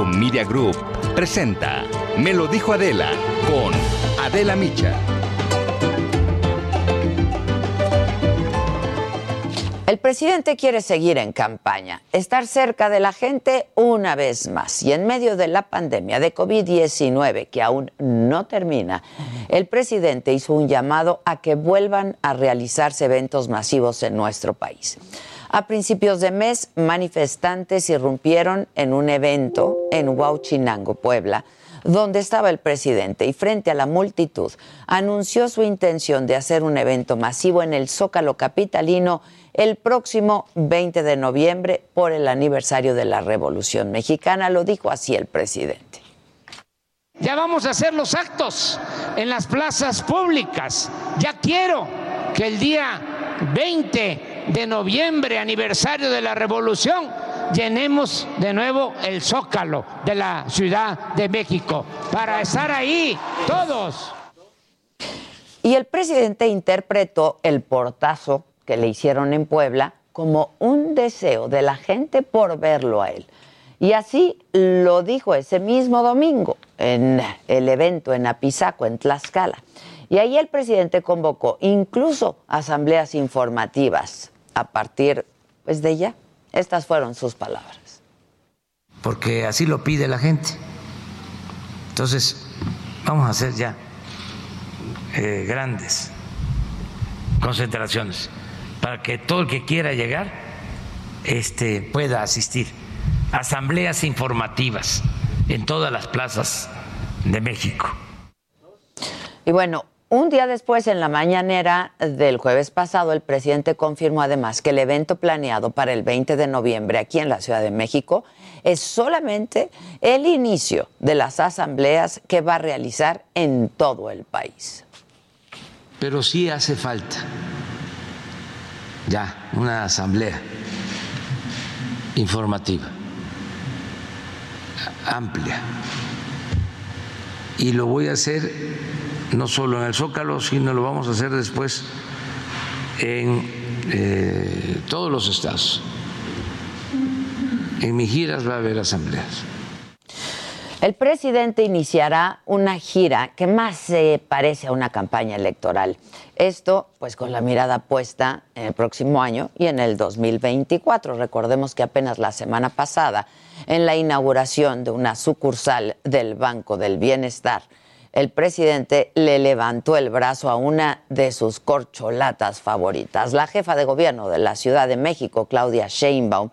Media Group presenta Me lo dijo Adela con Adela Micha. El presidente quiere seguir en campaña, estar cerca de la gente una vez más. Y en medio de la pandemia de COVID-19, que aún no termina, el presidente hizo un llamado a que vuelvan a realizarse eventos masivos en nuestro país. A principios de mes, manifestantes irrumpieron en un evento en Huauchinango, Puebla, donde estaba el presidente y frente a la multitud anunció su intención de hacer un evento masivo en el Zócalo Capitalino el próximo 20 de noviembre por el aniversario de la Revolución Mexicana. Lo dijo así el presidente. Ya vamos a hacer los actos en las plazas públicas. Ya quiero que el día 20 de noviembre, aniversario de la revolución, llenemos de nuevo el zócalo de la Ciudad de México para estar ahí todos. Y el presidente interpretó el portazo que le hicieron en Puebla como un deseo de la gente por verlo a él. Y así lo dijo ese mismo domingo en el evento en Apizaco, en Tlaxcala. Y ahí el presidente convocó incluso asambleas informativas a partir pues, de ya. Estas fueron sus palabras. Porque así lo pide la gente. Entonces, vamos a hacer ya eh, grandes concentraciones para que todo el que quiera llegar este, pueda asistir. Asambleas informativas en todas las plazas de México. Y bueno, un día después, en la mañanera del jueves pasado, el presidente confirmó además que el evento planeado para el 20 de noviembre aquí en la Ciudad de México es solamente el inicio de las asambleas que va a realizar en todo el país. Pero sí hace falta ya una asamblea informativa amplia. Y lo voy a hacer no solo en el Zócalo, sino lo vamos a hacer después en eh, todos los estados. En mis giras va a haber asambleas. El presidente iniciará una gira que más se parece a una campaña electoral. Esto, pues, con la mirada puesta en el próximo año y en el 2024. Recordemos que apenas la semana pasada, en la inauguración de una sucursal del Banco del Bienestar, el presidente le levantó el brazo a una de sus corcholatas favoritas. La jefa de gobierno de la Ciudad de México, Claudia Sheinbaum,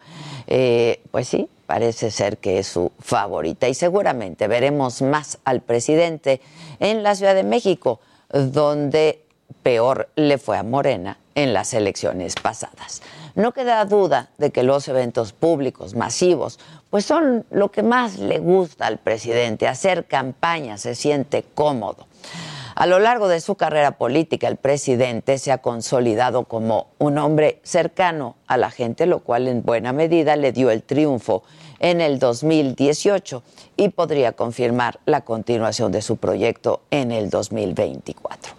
eh, pues sí, parece ser que es su favorita. Y seguramente veremos más al presidente en la Ciudad de México, donde peor le fue a Morena en las elecciones pasadas. No queda duda de que los eventos públicos masivos pues son lo que más le gusta al presidente, hacer campaña, se siente cómodo. A lo largo de su carrera política, el presidente se ha consolidado como un hombre cercano a la gente, lo cual en buena medida le dio el triunfo en el 2018 y podría confirmar la continuación de su proyecto en el 2024.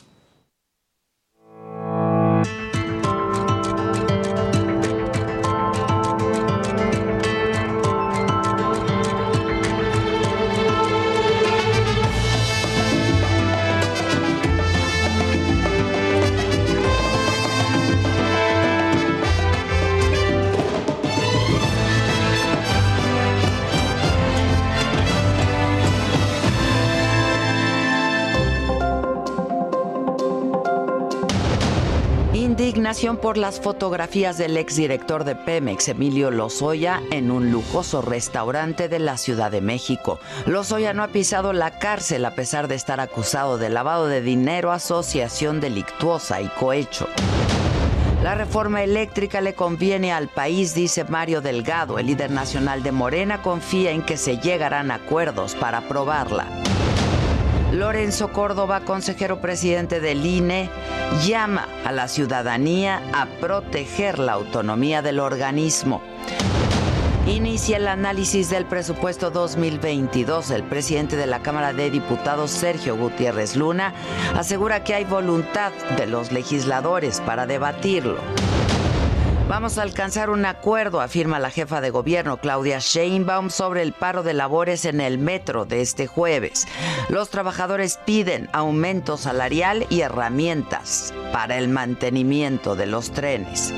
Indignación por las fotografías del exdirector de Pemex, Emilio Lozoya, en un lujoso restaurante de la Ciudad de México. Lozoya no ha pisado la cárcel a pesar de estar acusado de lavado de dinero, asociación delictuosa y cohecho. La reforma eléctrica le conviene al país, dice Mario Delgado. El líder nacional de Morena confía en que se llegarán acuerdos para aprobarla. Lorenzo Córdoba, consejero presidente del INE, llama a la ciudadanía a proteger la autonomía del organismo. Inicia el análisis del presupuesto 2022. El presidente de la Cámara de Diputados, Sergio Gutiérrez Luna, asegura que hay voluntad de los legisladores para debatirlo. Vamos a alcanzar un acuerdo, afirma la jefa de gobierno Claudia Sheinbaum sobre el paro de labores en el metro de este jueves. Los trabajadores piden aumento salarial y herramientas para el mantenimiento de los trenes.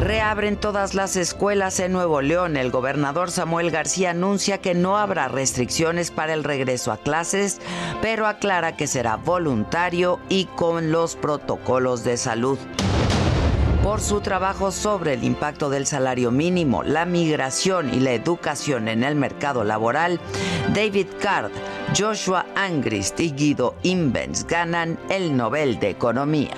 Reabren todas las escuelas en Nuevo León. El gobernador Samuel García anuncia que no habrá restricciones para el regreso a clases, pero aclara que será voluntario y con los protocolos de salud por su trabajo sobre el impacto del salario mínimo, la migración y la educación en el mercado laboral, David Card, Joshua Angrist y Guido Imbens ganan el Nobel de Economía.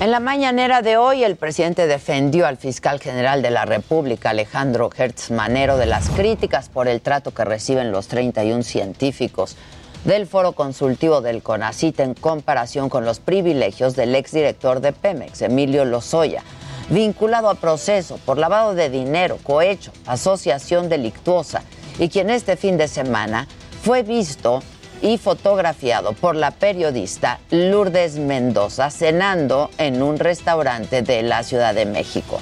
En la mañanera de hoy, el presidente defendió al fiscal general de la República, Alejandro Hertz Manero, de las críticas por el trato que reciben los 31 científicos del foro consultivo del CONACIT en comparación con los privilegios del exdirector de Pemex, Emilio Lozoya, vinculado a proceso por lavado de dinero, cohecho, asociación delictuosa, y quien este fin de semana fue visto y fotografiado por la periodista Lourdes Mendoza cenando en un restaurante de la Ciudad de México.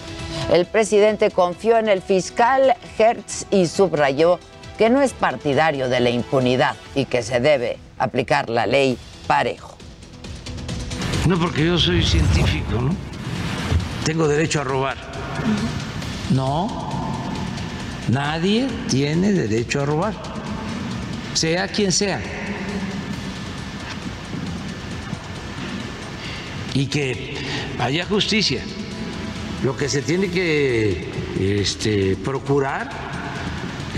El presidente confió en el fiscal Hertz y subrayó que no es partidario de la impunidad y que se debe aplicar la ley parejo. No, porque yo soy científico, ¿no? Tengo derecho a robar. No, nadie tiene derecho a robar, sea quien sea. Y que haya justicia. Lo que se tiene que este, procurar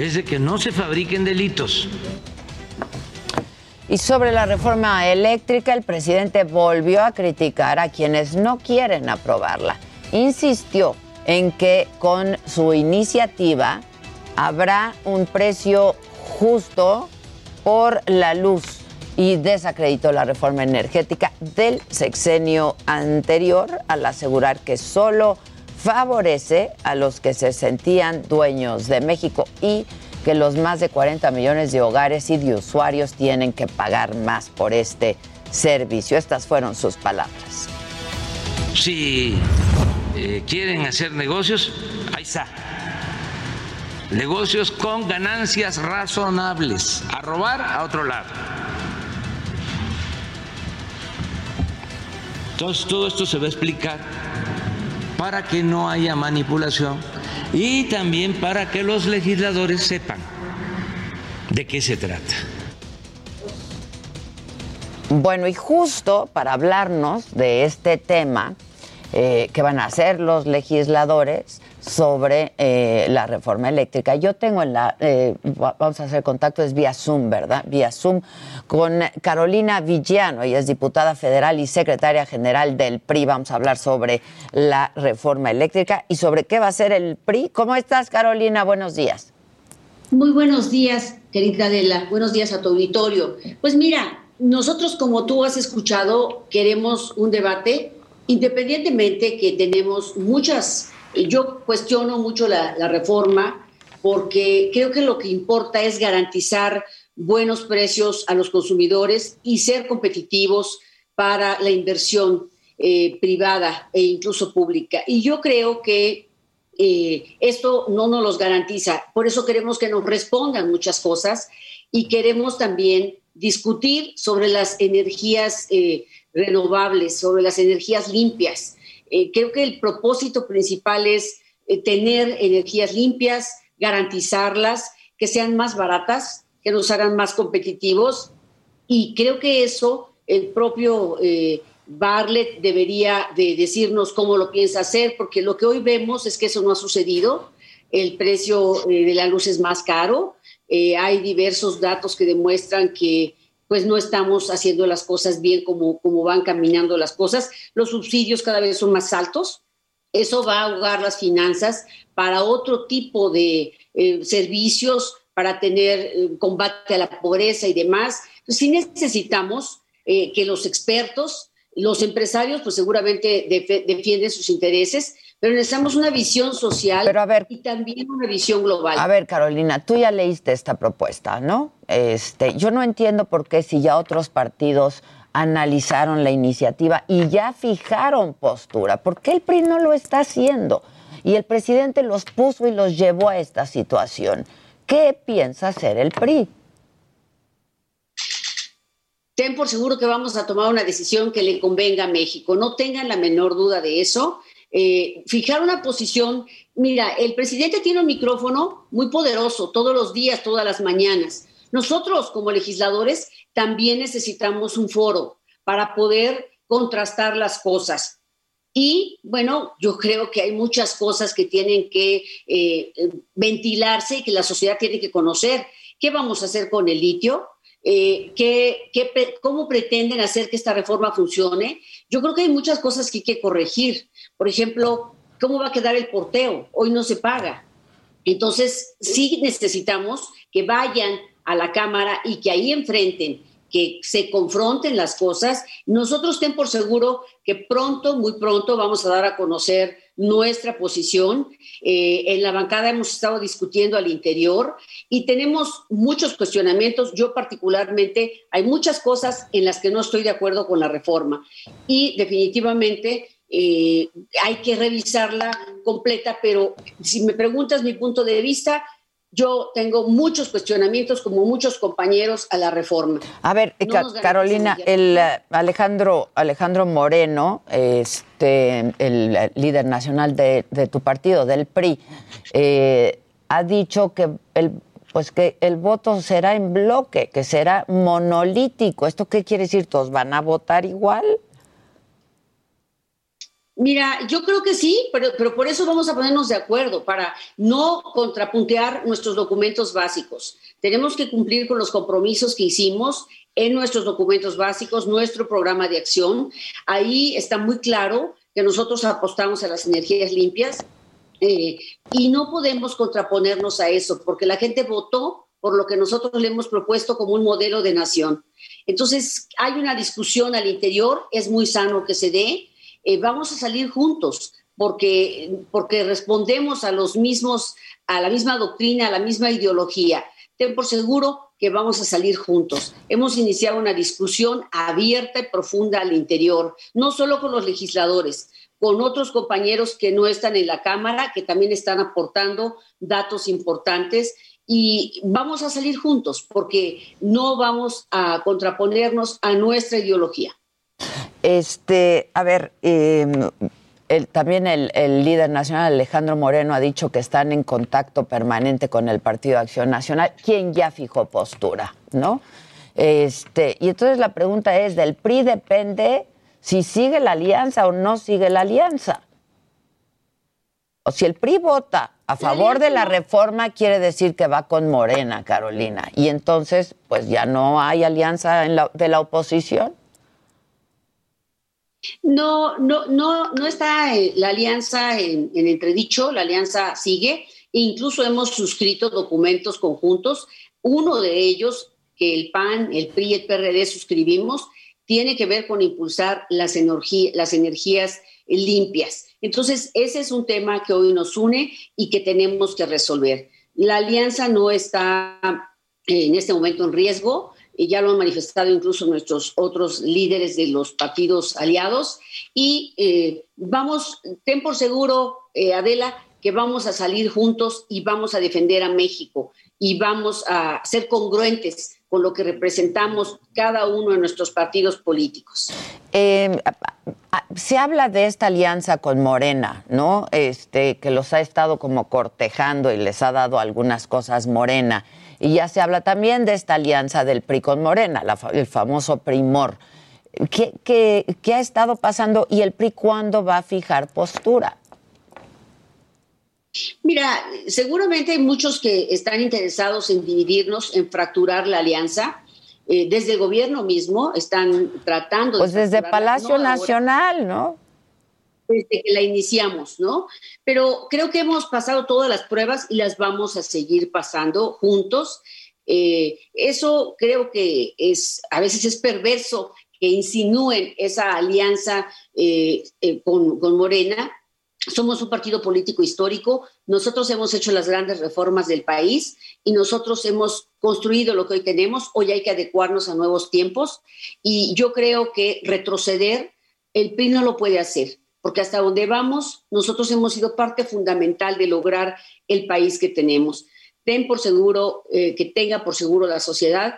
es de que no se fabriquen delitos. Y sobre la reforma eléctrica, el presidente volvió a criticar a quienes no quieren aprobarla. Insistió en que con su iniciativa habrá un precio justo por la luz y desacreditó la reforma energética del sexenio anterior al asegurar que solo favorece a los que se sentían dueños de México y que los más de 40 millones de hogares y de usuarios tienen que pagar más por este servicio. Estas fueron sus palabras. Si eh, quieren hacer negocios, ahí está. Negocios con ganancias razonables. A robar a otro lado. Entonces todo esto se va a explicar para que no haya manipulación y también para que los legisladores sepan de qué se trata. Bueno, y justo para hablarnos de este tema, eh, que van a hacer los legisladores sobre eh, la reforma eléctrica. Yo tengo en la, eh, vamos a hacer contacto, es vía Zoom, ¿verdad? Vía Zoom con Carolina Villano, ella es diputada federal y secretaria general del PRI. Vamos a hablar sobre la reforma eléctrica y sobre qué va a hacer el PRI. ¿Cómo estás, Carolina? Buenos días. Muy buenos días, querida Adela. Buenos días a tu auditorio. Pues mira, nosotros, como tú has escuchado, queremos un debate independientemente que tenemos muchas, yo cuestiono mucho la, reforma porque creo que lo que importa es garantizar buenos precios a los consumidores y ser competitivos para la inversión eh, privada e incluso pública. Y yo creo que eh, esto no nos los garantiza. Por eso queremos que nos respondan muchas cosas y queremos también discutir sobre las energías eh, renovables, sobre las energías limpias. Eh, creo que el propósito principal es eh, tener energías limpias, garantizarlas, que sean más baratas, que nos hagan más competitivos y creo que eso el propio eh, debería de decirnos cómo lo piensa hacer, porque lo que hoy vemos es que eso no ha sucedido. El precio eh, de la luz es más caro. Eh, hay diversos datos que demuestran que pues no estamos haciendo las cosas bien como, como van caminando las cosas. Los subsidios cada vez son más altos. Eso va a ahogar las finanzas para otro tipo de servicios, para tener combate a la pobreza y demás. Si necesitamos que los expertos los empresarios, pues seguramente defienden sus intereses, pero necesitamos una visión social y también una visión global. A ver, Carolina, tú ya leíste esta propuesta, ¿no? Este, yo no entiendo por qué si ya otros partidos analizaron la iniciativa y ya fijaron postura, ¿por qué el PRI no lo está haciendo? Y el presidente los puso y los llevó a esta situación. ¿Qué piensa hacer el PRI? ten por seguro que vamos a tomar una decisión que le convenga a México. No tengan la menor duda de eso. Eh, fijar una posición, mira, el presidente tiene un micrófono muy poderoso todos los días, todas las mañanas. Nosotros como legisladores también necesitamos un foro para poder contrastar las cosas. Y bueno, yo creo que hay muchas cosas que tienen que eh, ventilarse y que la sociedad tiene que conocer. ¿Qué vamos a hacer con el litio? eh, cómo pretenden hacer que esta reforma funcione. Yo creo que hay muchas cosas que hay que corregir. Por ejemplo, ¿cómo va a quedar el porteo? Hoy no se paga. Entonces, sí necesitamos que vayan a la Cámara y que ahí enfrenten que se confronten las cosas. Nosotros ten por seguro que pronto, muy pronto, vamos a dar a conocer nuestra posición. Eh, en la bancada hemos estado discutiendo al interior y tenemos muchos cuestionamientos. Yo particularmente, hay muchas cosas en las que no estoy de acuerdo con la reforma y definitivamente eh, hay que revisarla completa, pero si me preguntas mi punto de vista, yo tengo muchos cuestionamientos, como muchos compañeros, a la reforma. A ver, Carolina, el Alejandro, Alejandro Moreno, este, el líder nacional de, tu partido, del PRI, eh, ha dicho que el pues que el voto será en bloque, que será monolítico. ¿Esto qué quiere decir? ¿Todos van a votar igual? Mira, yo creo que sí, pero, pero, por eso vamos a ponernos de acuerdo, para no contrapuntear nuestros documentos básicos. Tenemos que cumplir con los compromisos que hicimos en nuestros documentos básicos, nuestro programa de acción. Ahí está muy claro que nosotros apostamos a las energías limpias eh, y no podemos contraponernos a eso, porque la gente votó por lo que nosotros le hemos propuesto como un modelo de nación. Entonces, hay una discusión al interior, es muy sano que se dé eh, vamos a salir juntos, porque, porque respondemos a los mismos, a la misma doctrina, a la misma ideología. Ten por seguro que vamos a salir juntos. Hemos iniciado una discusión abierta y profunda al interior, no solo con los legisladores, con otros compañeros que no están en la Cámara, que también están aportando datos importantes y vamos a salir juntos porque no vamos a contraponernos a nuestra ideología. Este, a ver, em, también el, líder nacional Alejandro Moreno ha dicho que están en contacto permanente con el Partido de Acción Nacional, quien ya fijó postura, ¿no? Este, y entonces la pregunta es, ¿del PRI depende si sigue la alianza o no sigue la alianza? O si el PRI vota a favor de la reforma, quiere decir que va con Morena, Carolina. Y entonces, pues ya no hay alianza de la oposición. No, no, no, no está eh, la alianza en, entredicho, la alianza sigue. Incluso hemos suscrito documentos conjuntos. Uno de ellos, que el PAN, el PRI el PRD suscribimos, tiene que ver con impulsar las, las energías limpias. Entonces, ese es un tema que hoy nos une y que tenemos que resolver. La alianza no está en este momento en riesgo y ya lo han manifestado incluso nuestros otros líderes de los partidos aliados. Y eh, vamos, ten por seguro, eh, Adela, que vamos a salir juntos y vamos a defender a México y vamos a ser congruentes con lo que representamos cada uno de nuestros partidos políticos. Em, se habla de esta alianza con Morena, ¿no? Este, que los ha estado como cortejando y les ha dado algunas cosas Morena. Y ya se habla también de esta alianza del PRI con Morena, el famoso Primor. ¿Qué, qué, qué ha estado pasando y el PRI cuándo va a fijar postura? Mira, seguramente hay muchos que están interesados en dividirnos, en fracturar la alianza. Eh, desde el gobierno mismo están tratando pues desde Palacio Nacional, ¿no? Desde que la iniciamos, ¿no? Pero creo que hemos pasado todas las pruebas y las vamos a seguir pasando juntos. Eh, eso creo que es, a veces es perverso que insinúen esa alianza eh, con, con Morena, somos un partido político histórico, nosotros hemos hecho las grandes reformas del país y nosotros hemos construido lo que hoy tenemos, hoy hay que adecuarnos a nuevos tiempos y yo creo que retroceder, el PRI no lo puede hacer, porque hasta donde vamos, nosotros hemos sido parte fundamental de lograr el país que tenemos. Ten por seguro, eh, que tenga por seguro la sociedad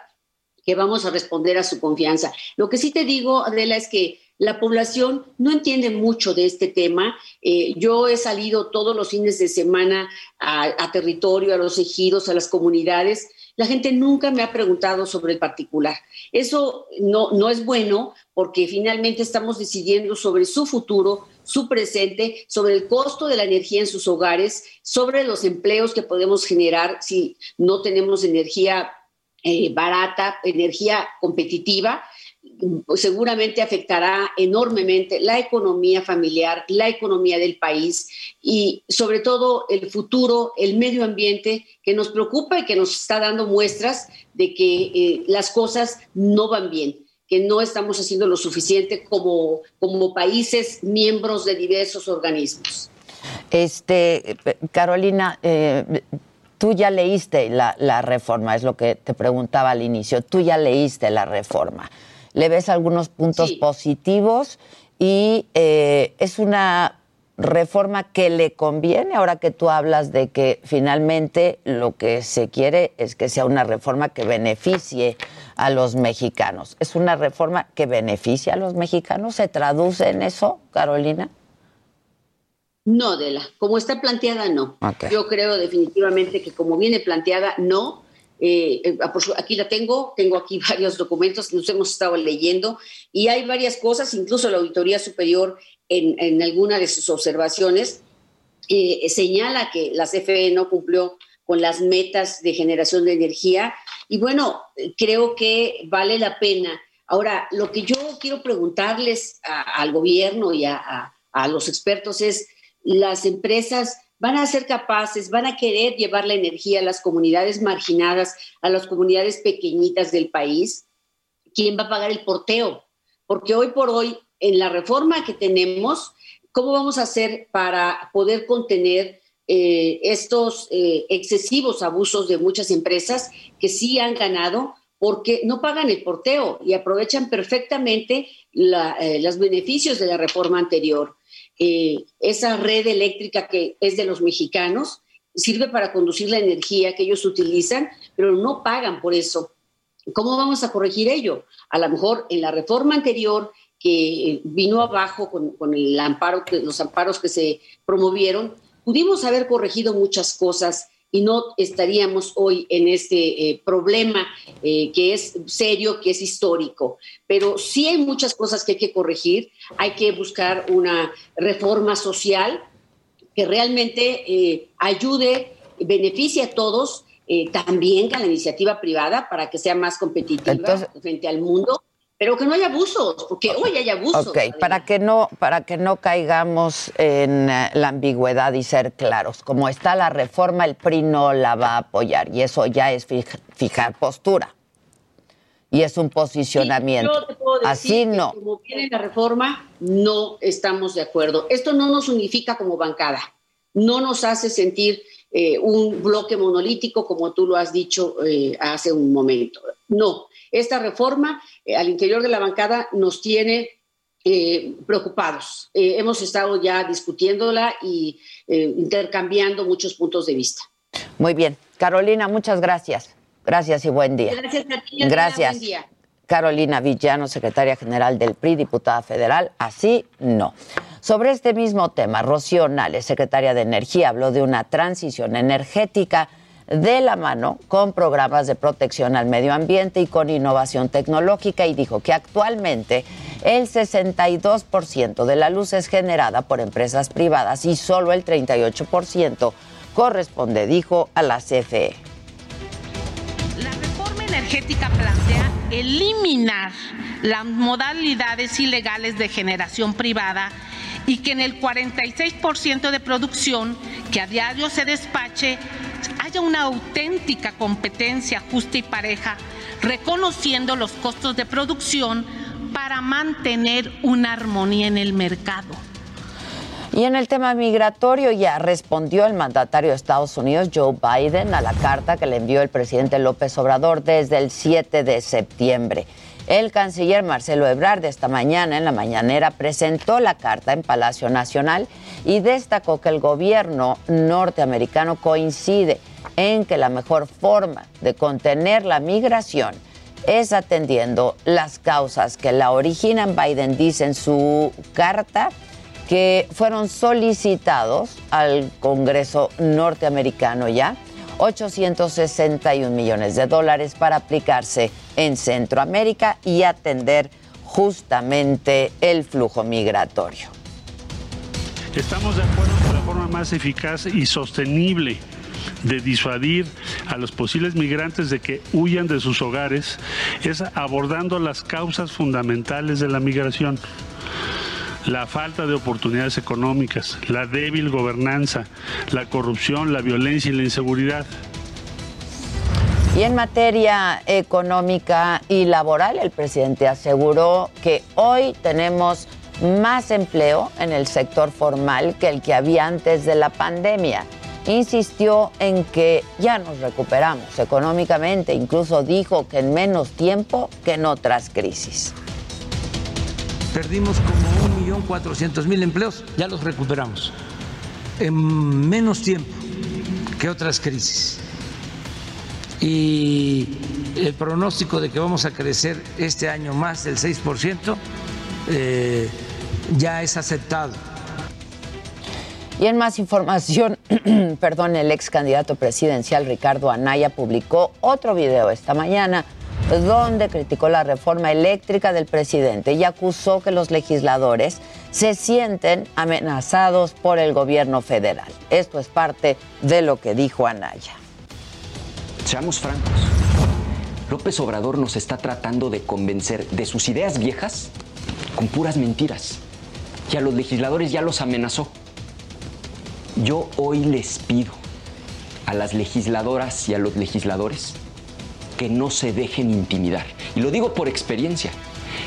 que vamos a responder a su confianza. Lo que sí te digo, Adela, es que la población no entiende mucho de este tema. Eh, yo he salido todos los fines de semana a, territorio, a los ejidos, a las comunidades. La gente nunca me ha preguntado sobre el particular. Eso no, no es bueno porque finalmente estamos decidiendo sobre su futuro, su presente, sobre el costo de la energía en sus hogares, sobre los empleos que podemos generar si no tenemos energía eh, barata, energía competitiva pues, seguramente afectará enormemente la economía familiar, la economía del país y sobre todo el futuro, el medio ambiente que nos preocupa y que nos está dando muestras de que eh, las cosas no van bien que no estamos haciendo lo suficiente como, como países miembros de diversos organismos. Este, Carolina, eh, tú ya leíste la, reforma, es lo que te preguntaba al inicio, tú ya leíste la reforma. Le ves algunos puntos positivos y eh, es una reforma que le conviene ahora que tú hablas de que finalmente lo que se quiere es que sea una reforma que beneficie a los mexicanos. ¿Es una reforma que beneficia a los mexicanos? ¿Se traduce en eso, Carolina? No, Dela. Como está planteada, no. Yo creo definitivamente que como viene planteada, no. Eh, eh, aquí la tengo, tengo aquí varios documentos que nos hemos estado leyendo y hay varias cosas, incluso la Auditoría Superior en, en alguna de sus observaciones eh, señala que la CFE no cumplió con las metas de generación de energía y bueno, creo que vale la pena. Ahora, lo que yo quiero preguntarles al gobierno y a, a los expertos es, las empresas van a ser capaces, van a querer llevar la energía a las comunidades marginadas, a las comunidades pequeñitas del país. ¿Quién va a pagar el porteo? Porque hoy por hoy, en la reforma que tenemos, ¿cómo vamos a hacer para poder contener eh, estos eh, excesivos abusos de muchas empresas que sí han ganado? porque no pagan el porteo y aprovechan perfectamente eh, los beneficios de la reforma anterior. Esa red eléctrica que es de los mexicanos, sirve para conducir la energía que ellos utilizan, pero no pagan por eso. ¿Cómo vamos a corregir ello? A lo mejor en la reforma anterior que vino abajo con, el amparo, los amparos que se promovieron, pudimos haber corregido muchas cosas y no estaríamos hoy en este eh, problema eh, que es serio, que es histórico. Pero sí hay muchas cosas que hay que corregir, hay que buscar una reforma social que realmente eh, ayude, beneficie a todos, también a la iniciativa privada para que sea más competitiva frente al mundo pero que no haya abusos, porque hoy hay abusos. Ok, para que, no, para que no caigamos en eh, la ambigüedad y ser claros, como está la reforma, el PRI no la va a apoyar y eso ya es fijar postura. Y es un posicionamiento. yo te puedo decir Así no. como viene la reforma, no estamos de acuerdo. Esto no nos unifica como bancada, no nos hace sentir eh, un bloque monolítico, como tú lo has dicho eh, hace un momento. No, esta reforma eh, al interior de la bancada nos tiene preocupados. hemos estado ya discutiéndola y intercambiando muchos puntos de vista. Muy bien. Carolina, muchas gracias. Gracias y buen día. Gracias a ti. Gracias. Buen día. Carolina Villano, secretaria general del PRI, diputada federal. Así no. Sobre este mismo tema, Rocío Nales, secretaria de Energía, habló de una transición energética de la mano con programas de protección al medio ambiente y con innovación tecnológica y dijo que actualmente el 62% de la luz es generada por empresas privadas y solo el 38% corresponde, dijo, a la CFE. La reforma energética plantea eliminar las modalidades ilegales de generación privada y que en el 46% de producción que a diario se despache haya una auténtica competencia justa y pareja, reconociendo los costos de producción para mantener una armonía en el mercado. Y en el tema migratorio ya respondió el mandatario de Estados Unidos, Joe Biden, a la carta que le envió el presidente López Obrador desde el 7 de septiembre. El canciller Marcelo Ebrard esta mañana en la mañanera presentó la carta en Palacio Nacional y destacó que el gobierno norteamericano coincide en que la mejor forma de contener la migración es atendiendo las causas que la originan. Biden dice en su carta que fueron solicitados al Congreso norteamericano ya 861 millones de dólares para aplicarse en Centroamérica y atender justamente el flujo migratorio. Estamos de acuerdo que la forma más eficaz y sostenible de disuadir a los posibles migrantes de que huyan de sus hogares es abordando las causas fundamentales de la migración la falta de oportunidades económicas, la débil gobernanza, la corrupción, la violencia y la inseguridad. Y en materia económica y laboral, el presidente aseguró que hoy tenemos más empleo en el sector formal que el que había antes de la pandemia. Insistió en que ya nos recuperamos económicamente, incluso dijo que en menos tiempo que en otras crisis. Perdimos como 1.400.000 empleos, ya los recuperamos. En menos tiempo que otras crisis. Y el pronóstico de que vamos a crecer este año más del 6% eh, ya es aceptado. Y en más información, perdón, el ex candidato presidencial Ricardo Anaya publicó otro video esta mañana donde criticó la reforma eléctrica del presidente y acusó que los legisladores se sienten amenazados por el gobierno federal. Esto es parte de lo que dijo Anaya. Seamos francos. López Obrador nos está tratando de convencer de sus ideas viejas con puras mentiras. Y a los legisladores ya los amenazó. Yo hoy les pido a las legisladoras y a los legisladores que no se dejen intimidar. Y lo digo por experiencia.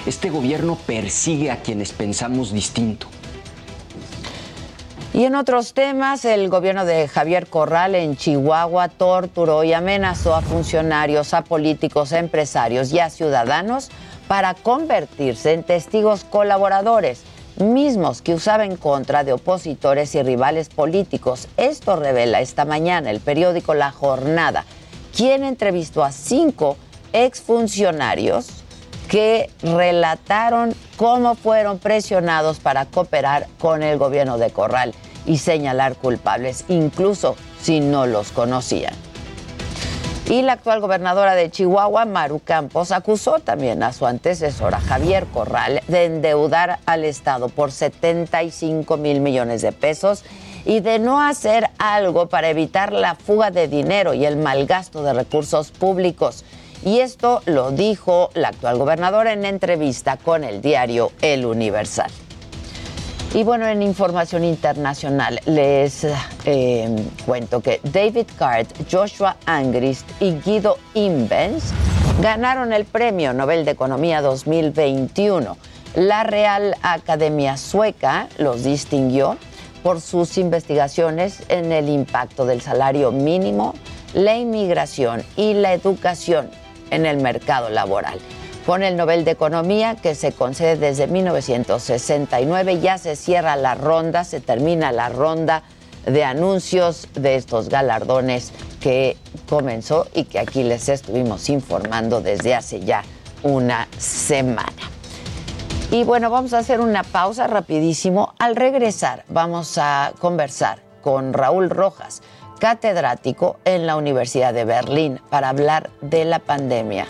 Este gobierno persigue a quienes pensamos distinto. Y en otros temas, el gobierno de Javier Corral en Chihuahua torturó y amenazó a funcionarios, a políticos, a empresarios y a ciudadanos para convertirse en testigos colaboradores, mismos que usaba en contra de opositores y rivales políticos. Esto revela esta mañana el periódico La Jornada, quien entrevistó a cinco exfuncionarios que relataron cómo fueron presionados para cooperar con el gobierno de Corral y señalar culpables, incluso si no los conocían. Y la actual gobernadora de Chihuahua, Maru Campos, acusó también a su antecesora, Javier Corral, de endeudar al Estado por 75 mil millones de pesos y de no hacer algo para evitar la fuga de dinero y el mal gasto de recursos públicos. Y esto lo dijo la actual gobernadora en entrevista con el diario El Universal. Y bueno, en información internacional les eh, cuento que David Card, Joshua Angrist y Guido Imbens ganaron el Premio Nobel de Economía 2021. La Real Academia Sueca los distinguió por sus investigaciones en el impacto del salario mínimo, la inmigración y la educación en el mercado laboral. Con el Nobel de Economía que se concede desde 1969 ya se cierra la ronda, se termina la ronda de anuncios de estos galardones que comenzó y que aquí les estuvimos informando desde hace ya una semana. Y bueno, vamos a hacer una pausa rapidísimo. Al regresar vamos a conversar con Raúl Rojas, catedrático en la Universidad de Berlín para hablar de la pandemia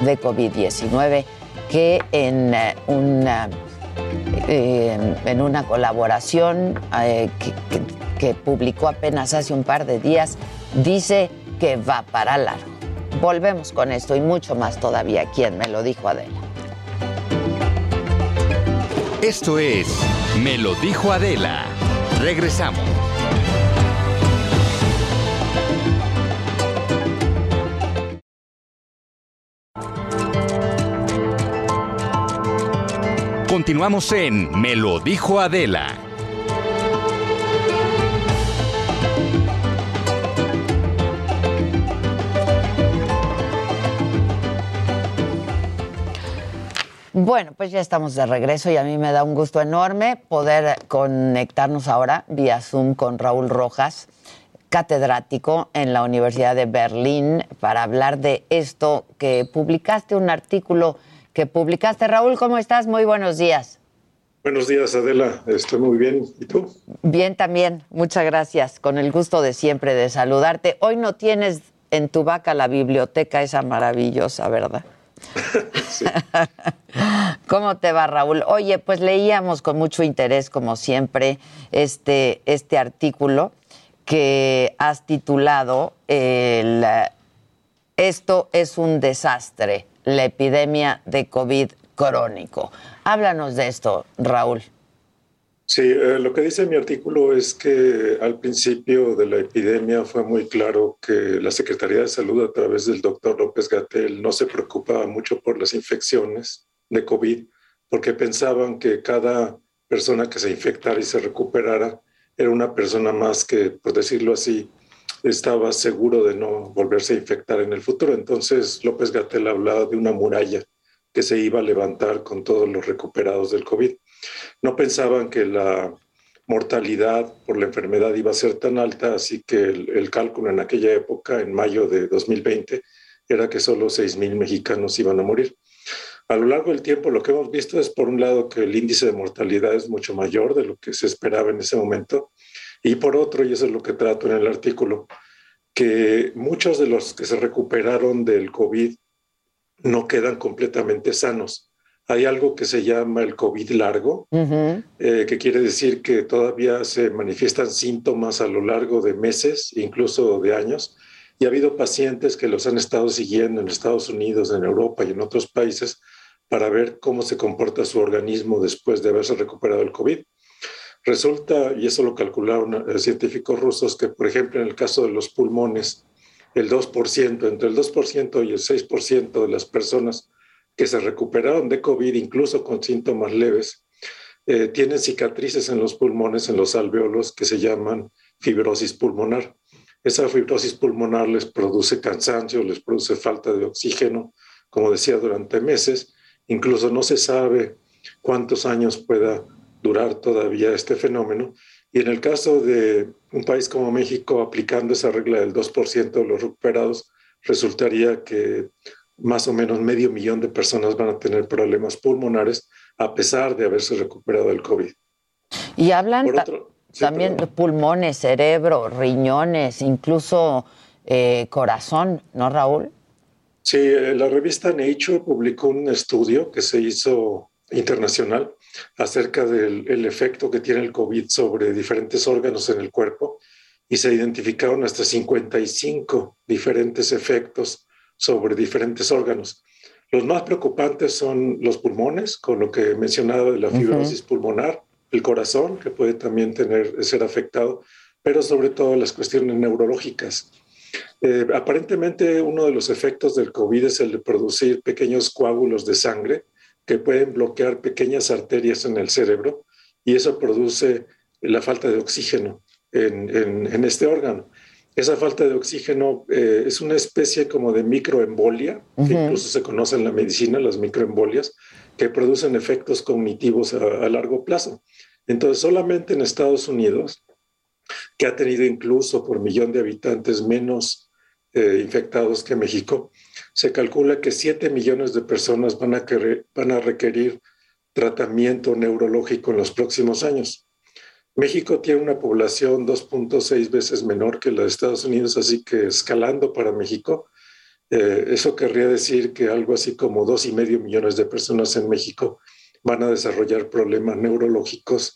de COVID-19 que en eh, una, eh, en una colaboración eh, que, publicó apenas hace un par de días dice que va para largo. Volvemos con esto y mucho más todavía. ¿Quién me lo dijo Adela? Esto es Me lo dijo Adela. Regresamos. Continuamos en Me lo dijo Adela. Bueno, pues ya estamos de regreso y a mí me da un gusto enorme poder conectarnos ahora vía Zoom con Raúl Rojas, catedrático en la Universidad de Berlín, para hablar de esto que publicaste un artículo que publicaste. Raúl, ¿cómo estás? Muy buenos días. Buenos días, Adela. Estoy muy bien. ¿Y tú? Bien también. Muchas gracias. Con el gusto de siempre de saludarte. Hoy no tienes en tu vaca la biblioteca esa maravillosa, ¿verdad? ¿Cómo te va, Raúl? Oye, pues leíamos con mucho interés, como siempre, este, este artículo que has titulado Esto es un desastre la epidemia de COVID crónico. Háblanos de esto, Raúl. Sí, eh, lo que dice mi artículo es que al principio de la epidemia fue muy claro que la Secretaría de Salud a través del doctor López Gatel no se preocupaba mucho por las infecciones de COVID porque pensaban que cada persona que se infectara y se recuperara era una persona más que, por decirlo así, estaba seguro de no volverse a infectar en el futuro. Entonces López Gatel hablaba de una muralla que se iba a levantar con todos los recuperados del COVID. No pensaban que la mortalidad por la enfermedad iba a ser tan alta, así que el, cálculo en aquella época, en mayo de 2020, era que solo 6.000 mexicanos iban a morir. A lo largo del tiempo lo que hemos visto es, por un lado, que el índice de mortalidad es mucho mayor de lo que se esperaba en ese momento, y por otro, y eso es lo que trato en el artículo, que muchos de los que se recuperaron del COVID no quedan completamente sanos. Hay algo que se llama el COVID largo, eh, que quiere decir que todavía se manifiestan síntomas a lo largo de meses, incluso de años, y ha habido pacientes que los han estado siguiendo en Estados Unidos, en Europa y en otros países para ver cómo se comporta su organismo después de haberse recuperado el COVID. Resulta, y eso lo calcularon eh, científicos rusos, que por ejemplo en el caso de los pulmones, el 2%, entre el 2% y el 6% de las personas que se recuperaron de COVID, incluso con síntomas leves, eh, tienen cicatrices en los pulmones, en los alveolos, que se llaman fibrosis pulmonar. Esa fibrosis pulmonar les produce cansancio, les produce falta de oxígeno, como decía, durante meses. Incluso no se sabe cuántos años pueda durar todavía este fenómeno. Y en el caso de un país como México, aplicando esa regla del 2% de los recuperados, resultaría que más o menos medio millón de personas van a tener problemas pulmonares a pesar de haberse recuperado del COVID. Y hablan también de pulmones, cerebro, riñones, incluso eh, corazón, ¿no, Raúl? Sí, eh, la revista Nature publicó un estudio que se hizo internacional acerca del efecto que tiene el COVID sobre diferentes órganos en el cuerpo y se identificaron hasta 55 diferentes efectos sobre diferentes órganos. Los más preocupantes son los pulmones, con lo que he mencionado de la fibrosis pulmonar, el corazón, que puede también tener, ser afectado, pero sobre todo las cuestiones neurológicas. Eh, aparentemente uno de los efectos del COVID es el de producir pequeños coágulos de sangre que pueden bloquear pequeñas arterias en el cerebro y eso produce la falta de oxígeno en, este órgano. Esa falta de oxígeno eh, es una especie como de microembolia, que incluso se conoce en la medicina, las microembolias, que producen efectos cognitivos a, largo plazo. Entonces, solamente en Estados Unidos, que ha tenido incluso por millón de habitantes menos eh, infectados que México, se calcula que 7 millones de personas van a, van a requerir tratamiento neurológico en los próximos años. México tiene una población 2.6 veces menor que la de Estados Unidos, así que escalando para México, eh, eso querría decir que algo así como dos y medio millones de personas en México van a desarrollar problemas neurológicos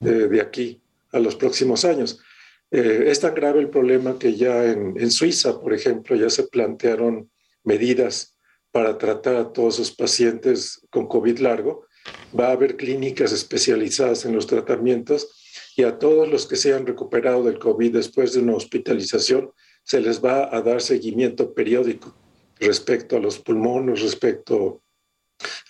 eh, de aquí a los próximos años. Eh, es tan grave el problema que ya en, en, Suiza, por ejemplo, ya se plantearon medidas para tratar a todos sus pacientes con COVID largo. Va a haber clínicas especializadas en los tratamientos y a todos los que se han recuperado del COVID después de una hospitalización se les va a dar seguimiento periódico respecto a los pulmones, respecto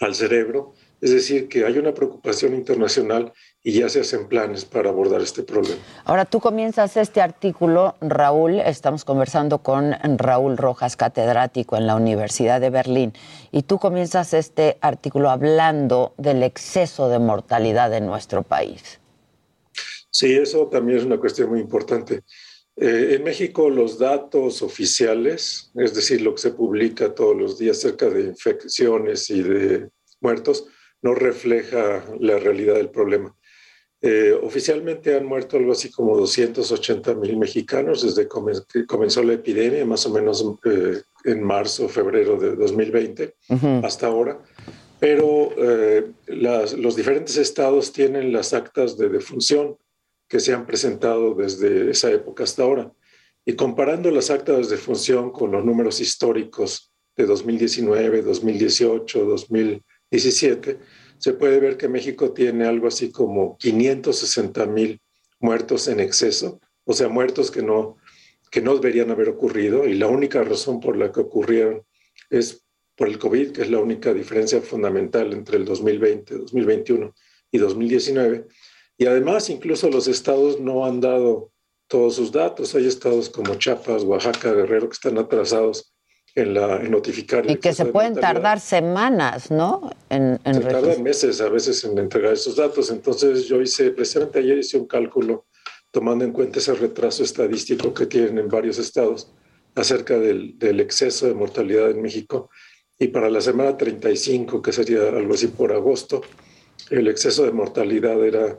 al cerebro. Es decir, que hay una preocupación internacional y ya se hacen planes para abordar este problema. Ahora tú comienzas este artículo, Raúl, estamos conversando con Raúl Rojas, catedrático en la Universidad de Berlín, y tú comienzas este artículo hablando del exceso de mortalidad en nuestro país. Sí, eso también es una cuestión muy importante. Eh, en México los datos oficiales, es decir, lo que se publica todos los días acerca de infecciones y de muertos, no refleja la realidad del problema. Eh, oficialmente han muerto algo así como 280 mil mexicanos desde que comenzó la epidemia, más o menos eh, en marzo, febrero de 2020, hasta ahora. Pero los diferentes estados tienen las actas de defunción que se han presentado desde esa época hasta ahora. Y comparando las actas de función con los números históricos de 2019, 2018, 2017, se puede ver que México tiene algo así como 560 mil muertos en exceso, o sea, muertos que no, que no deberían haber ocurrido y la única razón por la que ocurrieron es por el COVID, que es la única diferencia fundamental entre el 2020, 2021 y 2019. Y además, incluso los estados no han dado todos sus datos. Hay estados como Chiapas, Oaxaca, Guerrero que están atrasados en, la, en notificar. Y que se pueden tardar semanas, ¿no? En, se tardan meses a veces en entregar esos datos. Entonces yo hice, precisamente ayer hice un cálculo tomando en cuenta ese retraso estadístico que tienen en varios estados acerca del, del exceso de mortalidad en México. Y para la semana 35, que sería algo así por agosto, el exceso de mortalidad era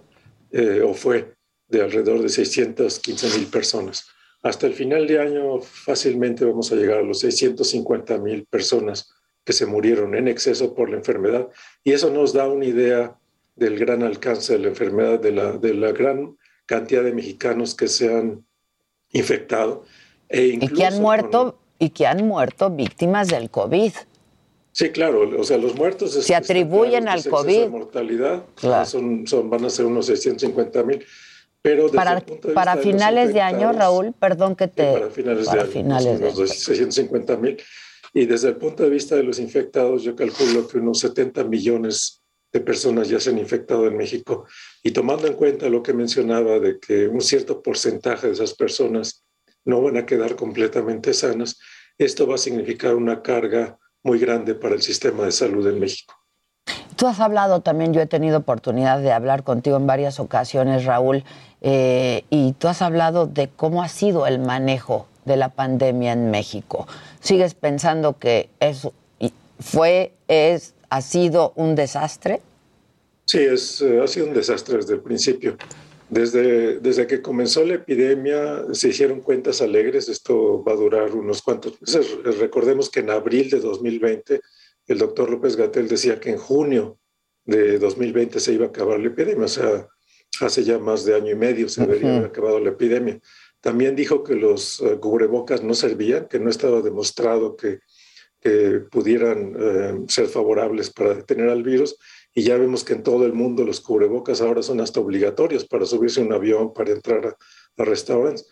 eh, o fue de alrededor de 615 mil personas. Hasta el final de año fácilmente vamos a llegar a los 650 mil personas que se murieron en exceso por la enfermedad y eso nos da una idea del gran alcance de la enfermedad, de la, de la gran cantidad de mexicanos que se han infectado. E y que han muerto y que han muerto víctimas del COVID. Sí, claro, o sea, los muertos... Se atribuyen al COVID. mortalidad son, son, van a ser unos 650 mil. Pero para, para finales de, año, Raúl, perdón que te... para finales de año, finales de unos 650 mil. Y desde el punto de vista de los infectados, yo calculo que unos 70 millones de personas ya se han infectado en México. Y tomando en cuenta lo que mencionaba de que un cierto porcentaje de esas personas no van a quedar completamente sanas, esto va a significar una carga muy grande para el sistema de salud en México. Tú has hablado también, yo he tenido oportunidad de hablar contigo en varias ocasiones, Raúl, eh, y tú has hablado de cómo ha sido el manejo de la pandemia en México. ¿Sigues pensando que eso fue, es, ha sido un desastre? Sí, es, eh, ha sido un desastre desde el principio. Desde, desde que comenzó la epidemia se hicieron cuentas alegres, esto va a durar unos cuantos meses. Recordemos que en abril de 2020 el doctor López Gatel decía que en junio de 2020 se iba a acabar la epidemia, o sea, hace ya más de año y medio se debería haber acabado la epidemia. También dijo que los eh, cubrebocas no servían, que no estaba demostrado que, que pudieran eh, ser favorables para detener al virus y ya vemos que en todo el mundo los cubrebocas ahora son hasta obligatorios para subirse a un avión, para entrar a, restaurantes.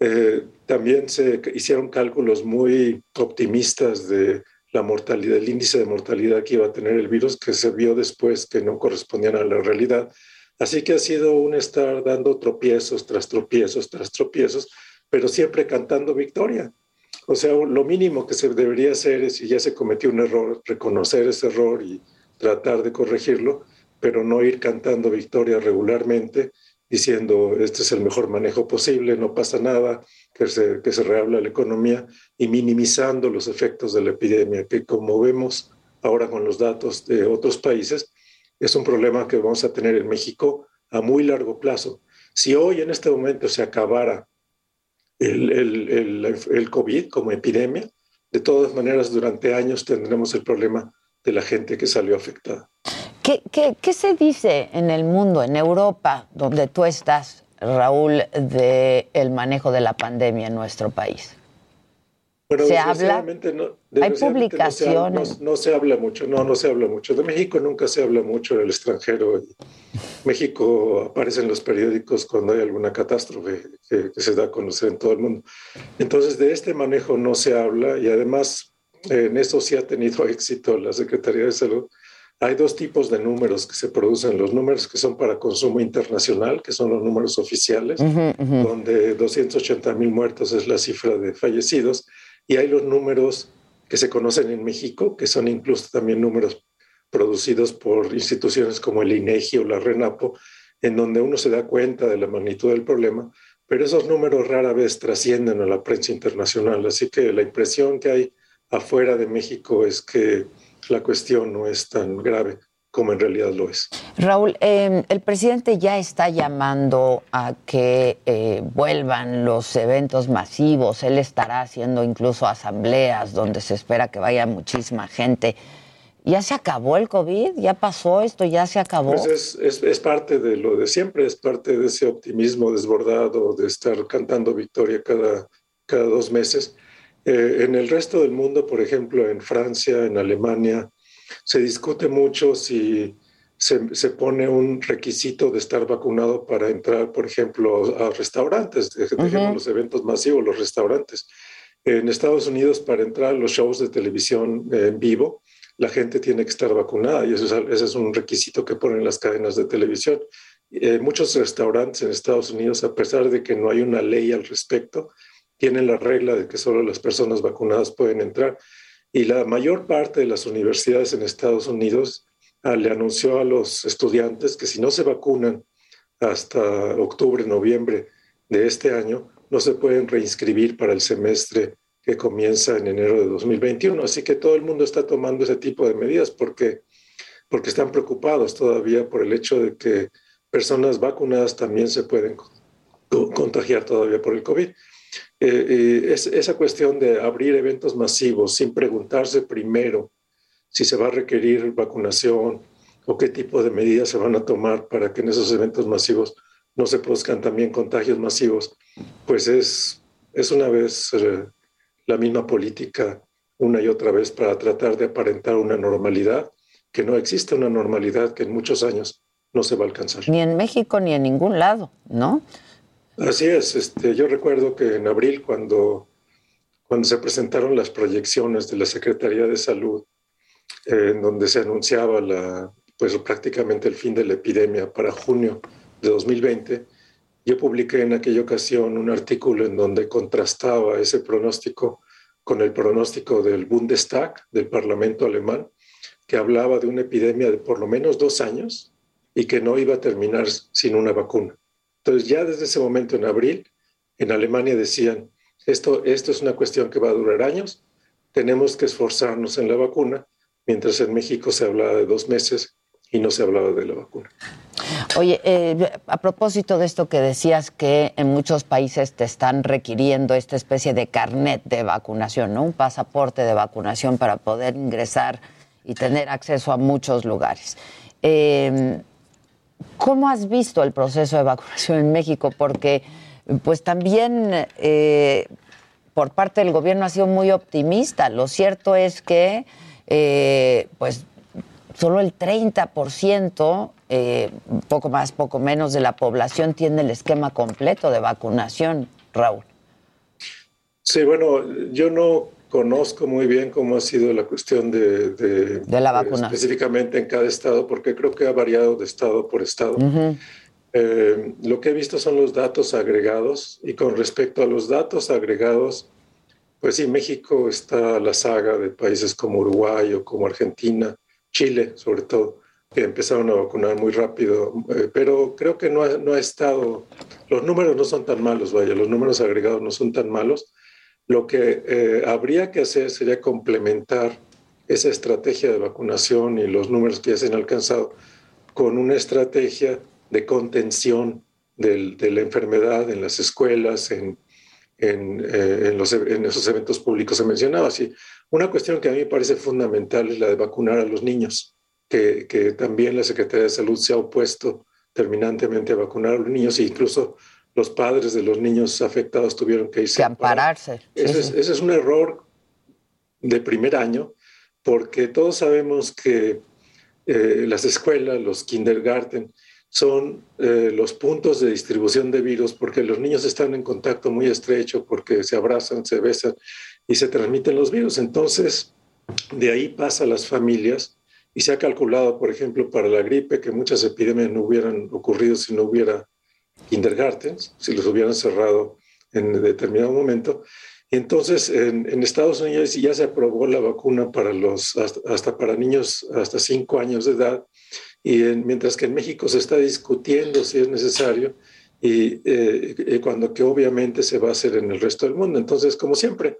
Eh, también se hicieron cálculos muy optimistas de la mortalidad, el índice de mortalidad que iba a tener el virus, que se vio después que no correspondían a la realidad. Así que ha sido un estar dando tropiezos tras tropiezos tras tropiezos, pero siempre cantando victoria. O sea, lo mínimo que se debería hacer es, si ya se cometió un error, reconocer ese error y tratar de corregirlo, pero no ir cantando victoria regularmente, diciendo este es el mejor manejo posible, no pasa nada, que se, que se rehabla la economía y minimizando los efectos de la epidemia, que como vemos ahora con los datos de otros países, es un problema que vamos a tener en México a muy largo plazo. Si hoy en este momento se acabara el, el, el, COVID como epidemia, de todas maneras durante años tendremos el problema de la gente que salió afectada. ¿Qué, qué, qué se dice en el mundo, en Europa, donde tú estás, Raúl, del el manejo de la pandemia en nuestro país? se habla. hay publicaciones. No se, habla mucho, no, no se habla mucho. De México nunca se habla mucho en el extranjero. México aparece en los periódicos cuando hay alguna catástrofe que, se da a conocer en todo el mundo. Entonces, de este manejo no se habla y además en eso sí ha tenido éxito la Secretaría de Salud. Hay dos tipos de números que se producen, los números que son para consumo internacional, que son los números oficiales, donde 280 mil muertos es la cifra de fallecidos, y hay los números que se conocen en México, que son incluso también números producidos por instituciones como el INEGI o la RENAPO, en donde uno se da cuenta de la magnitud del problema, pero esos números rara vez trascienden a la prensa internacional. Así que la impresión que hay afuera de México es que la cuestión no es tan grave como en realidad lo es. Raúl, em, el presidente ya está llamando a que eh, vuelvan los eventos masivos. Él estará haciendo incluso asambleas donde se espera que vaya muchísima gente. ¿Ya se acabó el COVID? ¿Ya pasó esto? ¿Ya se acabó? Pues es, es, parte de lo de siempre, es parte de ese optimismo desbordado de estar cantando victoria cada, cada dos meses. Eh, en el resto del mundo, por ejemplo, en Francia, en Alemania, se discute mucho si se, pone un requisito de estar vacunado para entrar, por ejemplo, a restaurantes, dejemos los eventos masivos, los restaurantes. En Estados Unidos, para entrar a los shows de televisión en vivo, la gente tiene que estar vacunada y eso es, ese es un requisito que ponen las cadenas de televisión. Eh, muchos restaurantes en Estados Unidos, a pesar de que no hay una ley al respecto, tienen la regla de que solo las personas vacunadas pueden entrar. Y la mayor parte de las universidades en Estados Unidos ah, le anunció a los estudiantes que si no se vacunan hasta octubre, noviembre de este año, no se pueden reinscribir para el semestre que comienza en enero de 2021. Así que todo el mundo está tomando ese tipo de medidas porque, porque están preocupados todavía por el hecho de que personas vacunadas también se pueden contagiar todavía por el COVID. Eh, es, esa cuestión de abrir eventos masivos sin preguntarse primero si se va a requerir vacunación o qué tipo de medidas se van a tomar para que en esos eventos masivos no se produzcan también contagios masivos, pues es, es una vez eh, la misma política una y otra vez para tratar de aparentar una normalidad, que no existe una normalidad que en muchos años no se va a alcanzar. Ni en México ni en ningún lado, ¿no? Así es, este, yo recuerdo que en abril cuando, cuando se presentaron las proyecciones de la Secretaría de Salud, en donde se anunciaba la, pues, prácticamente el fin de la epidemia para junio de 2020, yo publiqué en aquella ocasión un artículo en donde contrastaba ese pronóstico con el pronóstico del Bundestag, del Parlamento alemán, que hablaba de una epidemia de por lo menos dos años y que no iba a terminar sin una vacuna. Entonces ya desde ese momento en abril, en Alemania decían, esto, esto es una cuestión que va a durar años, tenemos que esforzarnos en la vacuna, mientras en México se hablaba de dos meses y no se hablaba de la vacuna. Oye, eh, a propósito de esto que decías que en muchos países te están requiriendo esta especie de carnet de vacunación, ¿no? Un pasaporte de vacunación para poder ingresar y tener acceso a muchos lugares. Eh, ¿Cómo has visto el proceso de vacunación en México? Porque pues también eh, por parte del gobierno ha sido muy optimista. Lo cierto es que eh, pues solo el 30%, eh, poco más, poco menos de la población tiene el esquema completo de vacunación, Raúl. Sí, bueno, yo no conozco muy bien cómo ha sido la cuestión de, la vacuna. específicamente en cada estado, porque creo que ha variado de estado por estado. Eh, lo que he visto son los datos agregados y con respecto a los datos agregados, pues sí, México está a la saga de países como Uruguay o como Argentina, Chile sobre todo, que empezaron a vacunar muy rápido, eh, pero creo que no no ha estado, los números no son tan malos, vaya, los números agregados no son tan malos lo que eh, habría que hacer sería complementar esa estrategia de vacunación y los números que ya se han alcanzado con una estrategia de contención de la enfermedad en las escuelas, en, en, eh, los, en, esos eventos públicos se mencionaba. Así, una cuestión que a mí me parece fundamental es la de vacunar a los niños, que, que también la Secretaría de Salud se ha opuesto terminantemente a vacunar a los niños e incluso los padres de los niños afectados tuvieron que irse. Que ampararse. Ese, Es, ese, Es, un error de primer año, porque todos sabemos que eh, las escuelas, los kindergarten, son eh, los puntos de distribución de virus porque los niños están en contacto muy estrecho, porque se abrazan, se besan y se transmiten los virus. Entonces, de ahí pasa a las familias y se ha calculado, por ejemplo, para la gripe, que muchas epidemias no hubieran ocurrido si no hubiera kindergartens, si los hubieran cerrado en determinado momento. Y entonces en, en, Estados Unidos ya se aprobó la vacuna para los, hasta, hasta para niños hasta 5 años de edad, y en, mientras que en México se está discutiendo si es necesario, y eh, cuando que obviamente se va a hacer en el resto del mundo. Entonces, como siempre,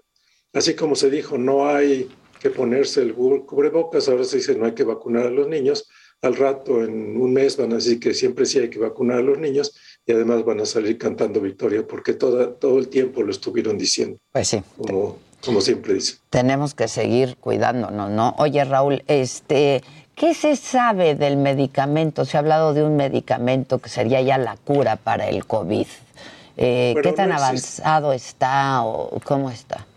así como se dijo, no hay que ponerse el cubrebocas, ahora se dice no hay que vacunar a los niños, al rato, en un mes, van a decir que siempre sí hay que vacunar a los niños y además van a salir cantando victoria porque toda, todo el tiempo lo estuvieron diciendo. Pues sí. Como, como siempre dicen. Tenemos que seguir cuidándonos, ¿no? Oye, Raúl, este, ¿qué se sabe del medicamento? Se ha hablado de un medicamento que sería ya la cura para el COVID. Eh, bueno, ¿Qué tan no avanzado está o cómo está?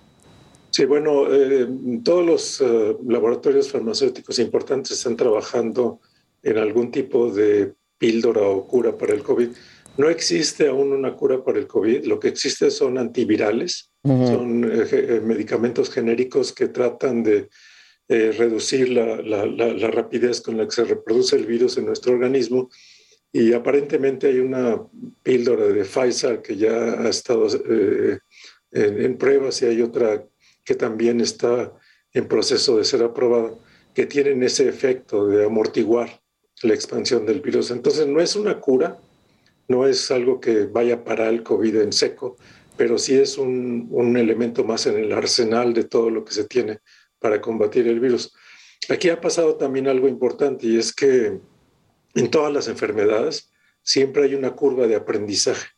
Sí, bueno, eh, todos los uh, laboratorios farmacéuticos importantes están trabajando en algún tipo de píldora o cura para el COVID. No existe aún una cura para el COVID, lo que existe son antivirales, uh -huh. son eh, medicamentos genéricos que tratan de eh, reducir la, la, la, la, rapidez con la que se reproduce el virus en nuestro organismo. Y aparentemente hay una píldora de Pfizer que ya ha estado eh, en, en, pruebas y hay otra que también está en proceso de ser aprobada, que tienen ese efecto de amortiguar la expansión del virus. Entonces no es una cura, no es algo que vaya para el COVID en seco, pero sí es un, un, elemento más en el arsenal de todo lo que se tiene para combatir el virus. Aquí ha pasado también algo importante y es que en todas las enfermedades siempre hay una curva de aprendizaje.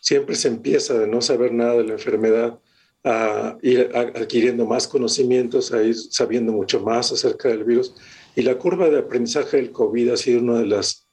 Siempre se empieza de no saber nada de la enfermedad a ir adquiriendo más conocimientos, a ir sabiendo mucho más acerca del virus. Y la curva de aprendizaje del COVID ha sido una de las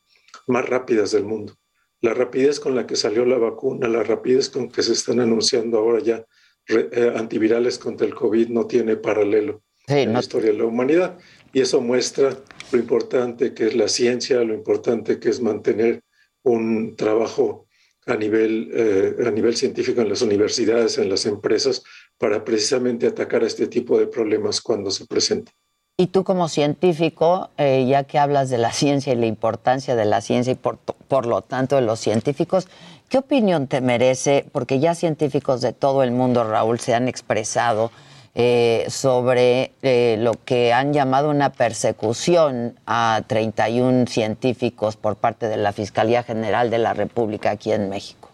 más rápidas del mundo. La rapidez con la que salió la vacuna, la rapidez con que se están anunciando ahora ya eh, antivirales contra el COVID no tiene paralelo sí, en no. la historia de la humanidad. Y eso muestra lo importante que es la ciencia, lo importante que es mantener un trabajo a nivel, eh, a nivel científico en las universidades, en las empresas, para precisamente atacar a este tipo de problemas cuando se presenten. Y tú como científico, eh, ya que hablas de la ciencia y la importancia de la ciencia y por, lo tanto de los científicos, ¿qué opinión te merece? Porque ya científicos de todo el mundo, Raúl, se han expresado eh, sobre eh, lo que han llamado una persecución a 31 científicos por parte de la Fiscalía General de la República aquí en México.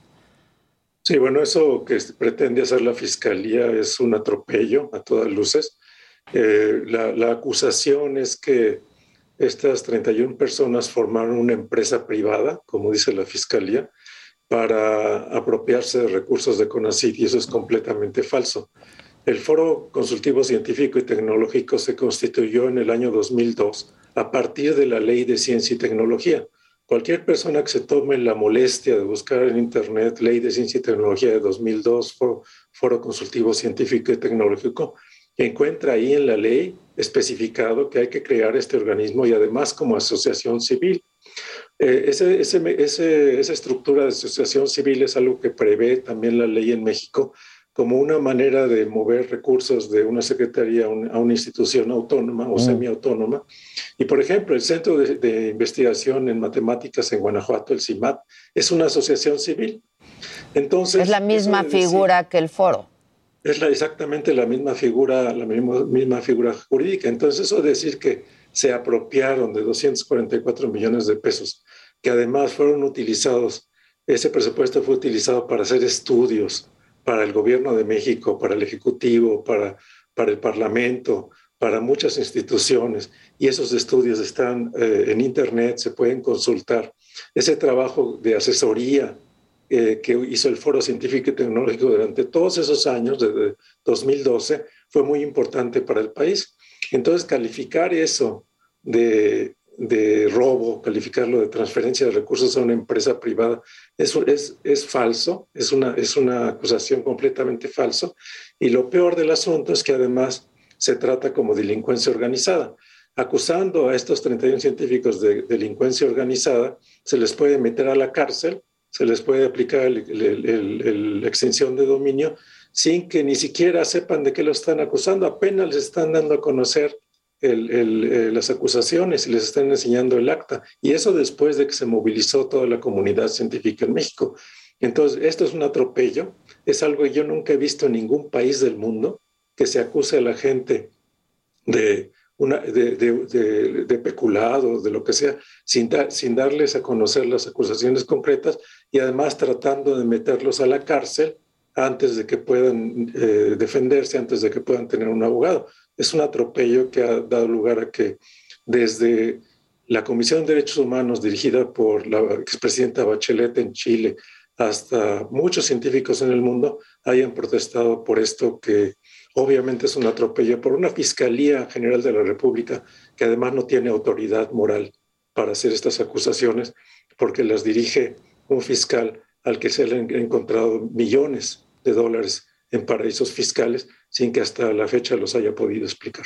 Sí, bueno, eso que pretende hacer la Fiscalía es un atropello a todas luces. Eh, la, acusación es que estas 31 personas formaron una empresa privada, como dice la Fiscalía, para apropiarse de recursos de CONACYT y eso es completamente falso. El Foro Consultivo Científico y Tecnológico se constituyó en el año 2002 a partir de la Ley de Ciencia y Tecnología. Cualquier persona que se tome la molestia de buscar en Internet Ley de Ciencia y Tecnología de 2002, Foro, Foro Consultivo Científico y Tecnológico, encuentra ahí en la ley especificado que hay que crear este organismo y además como asociación civil. Eh, ese, ese, ese, esa estructura de asociación civil es algo que prevé también la ley en México como una manera de mover recursos de una secretaría a una, a una institución autónoma o mm. semiautónoma. Y, por ejemplo, el Centro de, de, Investigación en Matemáticas en Guanajuato, el CIMAT, es una asociación civil. Entonces, es la misma figura decir, que el foro. Es la, exactamente la misma figura, la misma, figura jurídica. Entonces, eso de decir que se apropiaron de 244 millones de pesos, que además fueron utilizados, ese presupuesto fue utilizado para hacer estudios, para el gobierno de México, para el Ejecutivo, para, para el Parlamento, para muchas instituciones. Y esos estudios están eh, en Internet, se pueden consultar. Ese trabajo de asesoría eh, que hizo el Foro Científico y Tecnológico durante todos esos años, desde 2012, fue muy importante para el país. Entonces, calificar eso de, de robo, calificarlo de transferencia de recursos a una empresa privada, eso es, es falso, es una, es una acusación completamente falso. Y lo peor del asunto es que además se trata como delincuencia organizada. Acusando a estos 31 científicos de delincuencia organizada, se les puede meter a la cárcel, se les puede aplicar la extinción de dominio sin que ni siquiera sepan de qué lo están acusando, apenas les están dando a conocer eh, las acusaciones y les están enseñando el acta. Y eso después de que se movilizó toda la comunidad científica en México. Entonces, esto es un atropello, es algo que yo nunca he visto en ningún país del mundo, que se acuse a la gente de, una, de, de, de, peculado, de lo que sea, sin, sin darles a conocer las acusaciones concretas y además tratando de meterlos a la cárcel antes de que puedan eh, defenderse, antes de que puedan tener un abogado. Es un atropello que ha dado lugar a que desde la Comisión de Derechos Humanos dirigida por la expresidenta Bachelet en Chile hasta muchos científicos en el mundo hayan protestado por esto que obviamente es un atropello por una Fiscalía General de la República que además no tiene autoridad moral para hacer estas acusaciones porque las dirige un fiscal al que se le han encontrado millones de dólares en paraísos fiscales sin que hasta la fecha los haya podido explicar.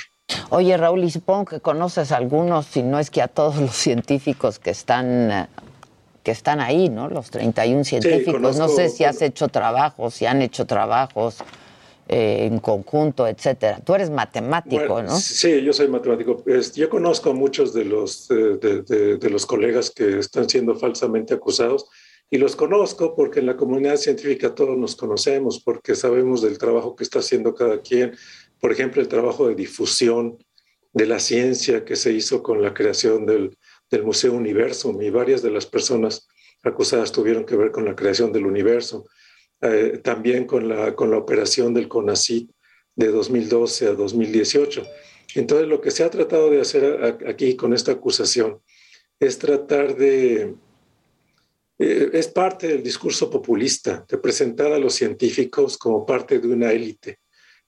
Oye, Raúl, y supongo que conoces a algunos, si no es que a todos los científicos que están, eh, que están ahí, ¿no? Los 31 científicos. no sé si has hecho trabajos, si han hecho trabajos eh, en conjunto, etcétera. Tú eres matemático, ¿no? Sí, yo soy matemático. yo conozco a muchos de los, de, de los colegas que están siendo falsamente acusados y los conozco porque en la comunidad científica todos nos conocemos, porque sabemos del trabajo que está haciendo cada quien. Por ejemplo, el trabajo de difusión de la ciencia que se hizo con la creación del, del Museo Universo. Y varias de las personas acusadas tuvieron que ver con la creación del universo. Eh, también con la, con la operación del CONACYT de 2012 a 2018. Entonces, lo que se ha tratado de hacer aquí con esta acusación es tratar de eh, es parte del discurso populista, de presentar a los científicos como parte de una élite.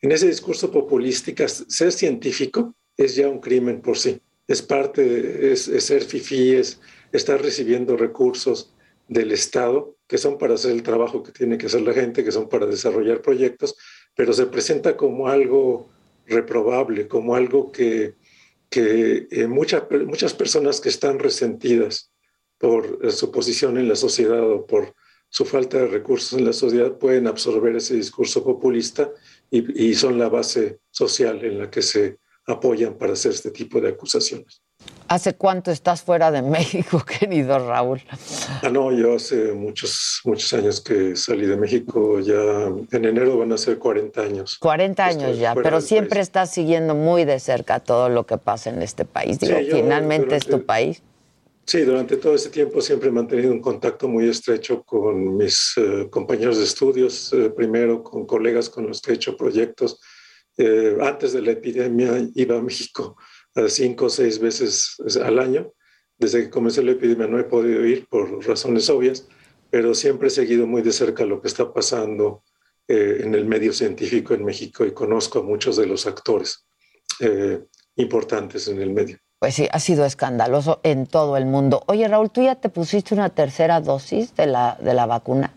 En ese discurso populístico, ser científico es ya un crimen por sí. Es parte, es, ser fifí, es estar recibiendo recursos del Estado que son para hacer el trabajo que tiene que hacer la gente, que son para desarrollar proyectos, pero se presenta como algo reprobable, como algo que, que eh, muchas personas que están resentidas por eh, su posición en la sociedad o por su falta de recursos en la sociedad pueden absorber ese discurso populista y, son la base social en la que se apoyan para hacer este tipo de acusaciones. ¿Hace cuánto estás fuera de México, querido Raúl? Ah, no, yo hace muchos, muchos años que salí de México, ya en enero van a ser 40 años. 40 años ya, pero siempre estás siguiendo muy de cerca todo lo que pasa en este país. Digo, finalmente es tu país. Sí, durante todo ese tiempo siempre he mantenido un contacto muy estrecho con mis eh, compañeros de estudios, eh, primero con colegas con los que he hecho proyectos. Eh, antes de la epidemia iba a México cinco o seis veces al año. Desde que comenzó la epidemia no he podido ir por razones obvias, pero siempre he seguido muy de cerca lo que está pasando en el medio científico en México y conozco a muchos de los actores importantes en el medio. Pues sí, ha sido escandaloso en todo el mundo. Oye, Raúl, ¿tú ya te pusiste una tercera dosis de la, de la vacuna?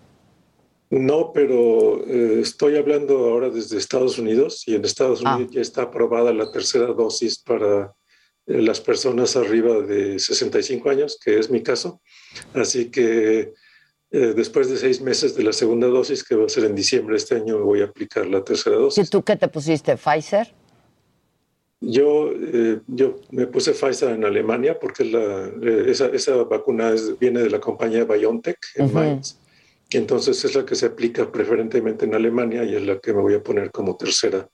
No, pero eh, estoy hablando ahora desde Estados Unidos y en Estados ah. Unidos ya está aprobada la tercera dosis para eh, las personas arriba de 65 años, que es mi caso. Así que eh, después de seis meses de la segunda dosis, que va a ser en diciembre de este año, voy a aplicar la tercera dosis. ¿Y tú qué te pusiste? ¿Pfizer? Yo, eh, yo me puse Pfizer en Alemania porque la, eh, esa, esa, vacuna viene de la compañía BioNTech en Mainz. Y entonces es la que se aplica preferentemente en Alemania y es la que me voy a poner como tercera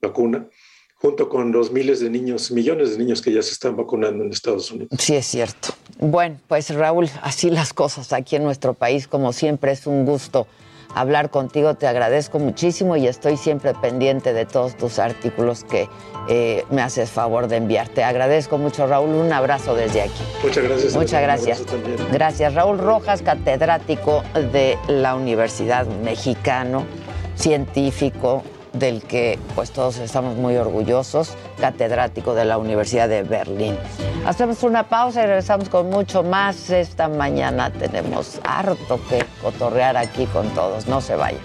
vacuna, junto con los miles de niños, millones de niños que ya se están vacunando en Estados Unidos. Sí, es cierto. Bueno, pues Raúl, así las cosas aquí en nuestro país, como siempre, es un gusto hablar contigo, te agradezco muchísimo y estoy siempre pendiente de todos tus artículos que eh, me haces favor de enviar. Te agradezco mucho, Raúl. Un abrazo desde aquí. Muchas gracias. Muchas gracias. Gracias, Raúl Rojas, catedrático de la Universidad Mexicano, científico del que pues todos estamos muy orgullosos, catedrático de la Universidad de Berlín. Hacemos una pausa y regresamos con mucho más. Esta mañana tenemos harto que cotorrear aquí con todos. No se vayan.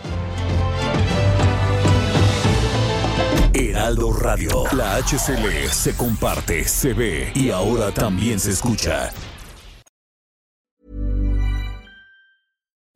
Heraldo Radio, la HCL se comparte, se ve y ahora también se escucha.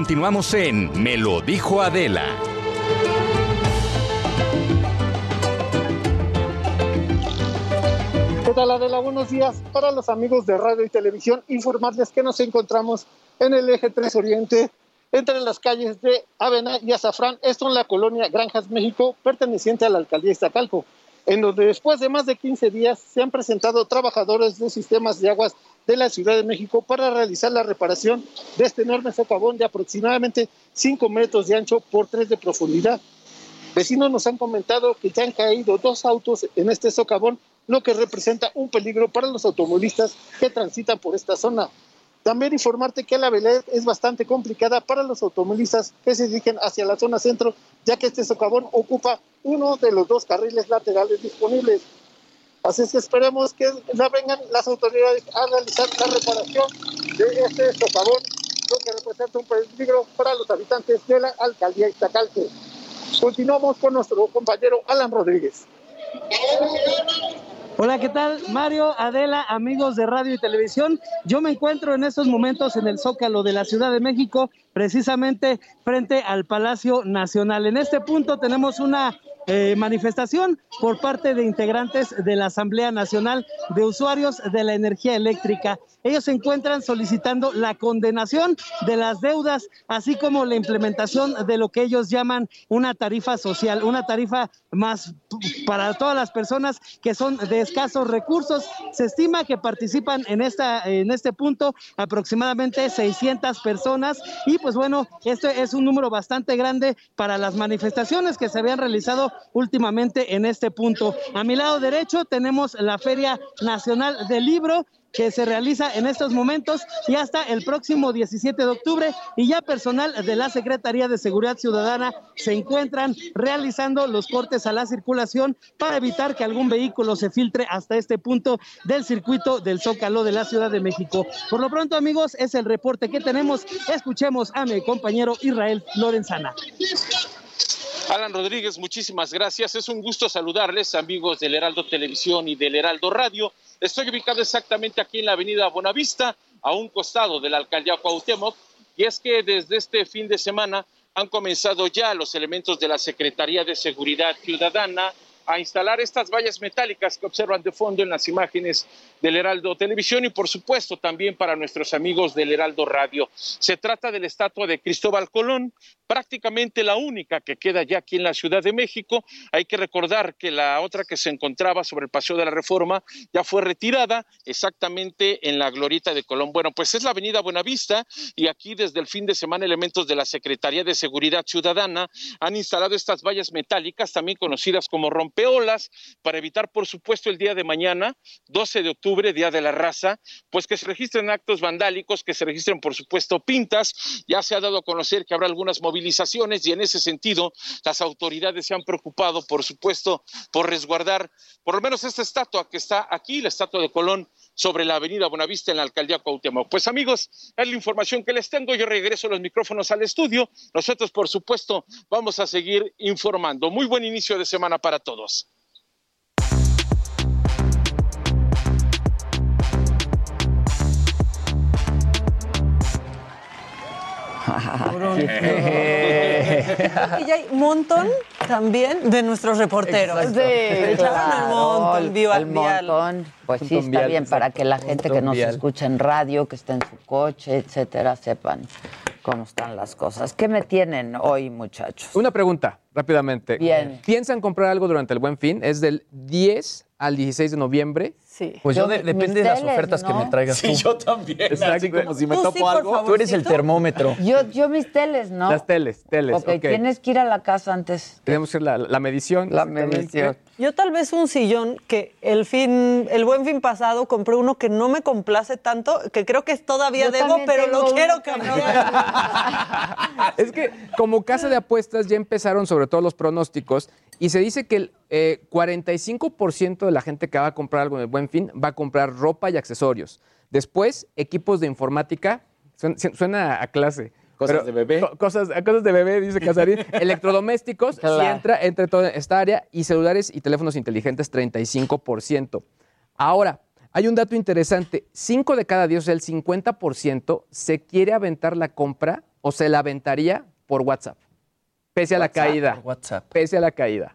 Continuamos en Me lo dijo Adela. ¿Qué tal Adela? Buenos días. Para los amigos de radio y televisión, informarles que nos encontramos en el eje 3 Oriente, entre las calles de Avena y Azafrán, esto en la colonia Granjas México, perteneciente a la alcaldía Iztacalco, en donde después de más de 15 días se han presentado trabajadores de sistemas de aguas de la Ciudad de México para realizar la reparación de este enorme socavón de aproximadamente 5 metros de ancho por 3 de profundidad. Vecinos nos han comentado que ya han caído dos autos en este socavón, lo que representa un peligro para los automovilistas que transitan por esta zona. También informarte que la velez es bastante complicada para los automovilistas que se dirigen hacia la zona centro, ya que este socavón ocupa uno de los dos carriles laterales disponibles. Así es que esperemos que ya vengan las autoridades a realizar la reparación de este socavón, lo que representa un peligro para los habitantes de la alcaldía Iztacalco. Continuamos con nuestro compañero Alan Rodríguez. Hola, ¿qué tal? Mario, Adela, amigos de radio y televisión. Yo me encuentro en estos momentos en el Zócalo de la Ciudad de México, precisamente frente al Palacio Nacional. En este punto tenemos una eh, manifestación por parte de integrantes de la Asamblea Nacional de Usuarios de la Energía Eléctrica. Ellos se encuentran solicitando la condenación de las deudas, así como la implementación de lo que ellos llaman una tarifa social, una tarifa más para todas las personas que son de escasos recursos. Se estima que participan en, esta, en este punto aproximadamente 600 personas y pues bueno, este es un número bastante grande para las manifestaciones que se habían realizado últimamente en este punto. A mi lado derecho tenemos la Feria Nacional del Libro que se realiza en estos momentos y hasta el próximo 17 de octubre y ya personal de la Secretaría de Seguridad Ciudadana se encuentran realizando los cortes a la circulación para evitar que algún vehículo se filtre hasta este punto del circuito del Zócalo de la Ciudad de México. Por lo pronto, amigos, es el reporte que tenemos. Escuchemos a mi compañero Israel Lorenzana. Alan Rodríguez, muchísimas gracias. Es un gusto saludarles, amigos del Heraldo Televisión y del Heraldo Radio. Estoy ubicado exactamente aquí en la avenida Bonavista, a un costado de la alcaldía Cuauhtémoc, y es que desde este fin de semana han comenzado ya los elementos de la Secretaría de Seguridad Ciudadana a instalar estas vallas metálicas que observan de fondo en las imágenes del Heraldo Televisión y por supuesto también para nuestros amigos del Heraldo Radio. Se trata de la estatua de Cristóbal Colón, prácticamente la única que queda ya aquí en la Ciudad de México. Hay que recordar que la otra que se encontraba sobre el Paseo de la Reforma ya fue retirada exactamente en la glorieta de Colón. Bueno, pues es la avenida Buenavista y aquí desde el fin de semana elementos de la Secretaría de Seguridad Ciudadana han instalado estas vallas metálicas, también conocidas como rompe rompeolas para evitar, por supuesto, el día de mañana, 12 de octubre, Día de la Raza, pues que se registren actos vandálicos, que se registren, por supuesto, pintas. Ya se ha dado a conocer que habrá algunas y en ese sentido las autoridades se han preocupado, por supuesto, por resguardar por lo menos esta estatua que está aquí, la estatua de Colón sobre la avenida Buenavista en la alcaldía Cuauhtémoc. Pues amigos, es la información que les tengo. Yo regreso los micrófonos al estudio. Nosotros, por supuesto, vamos a seguir informando. Muy buen inicio de semana para todos. y ya hay un montón también de nuestros reporteros. Echaron claro, el montón, el- viva el montón. Pues sí, está bien para que la gente que nos escucha en radio, que está en su coche, etcétera, sepan cómo están las cosas. ¿Qué me tienen hoy, muchachos? Una pregunta, rápidamente. Bien. ¿Piensan comprar algo durante el Buen Fin? Es del 10 al 16 de noviembre. Sí. Pues yo, de- depende de las ofertas que me traigas Sí, tú. yo también, así como si me Tú topo sí, algo. Tú eres el termómetro. Yo, yo mis teles, ¿no? Las teles, teles. Ok, ok. tienes que ir a la casa antes. Tenemos que hacer la, la medición. La medición. Yo tal vez un sillón que el fin, el buen fin pasado compré uno que no me complace tanto, que creo que todavía Yo debo, pero lo quiero que cambiar. Es que como casa de apuestas ya empezaron sobre todo los pronósticos y se dice que el eh, 45% de la gente que va a comprar algo en el Buen Fin va a comprar ropa y accesorios. Después, equipos de informática. Suena, suena a clase. Cosas de bebé. co- Cosas, cosas de bebé, dice Casarín. Electrodomésticos, Claro. entra entre toda esta área. Y celulares y teléfonos inteligentes, 35%. Ahora, hay un dato interesante. 5 de cada 10, o sea, el 50%, se quiere aventar la compra o se la aventaría por WhatsApp. Pese a la caída. WhatsApp. Pese a la caída.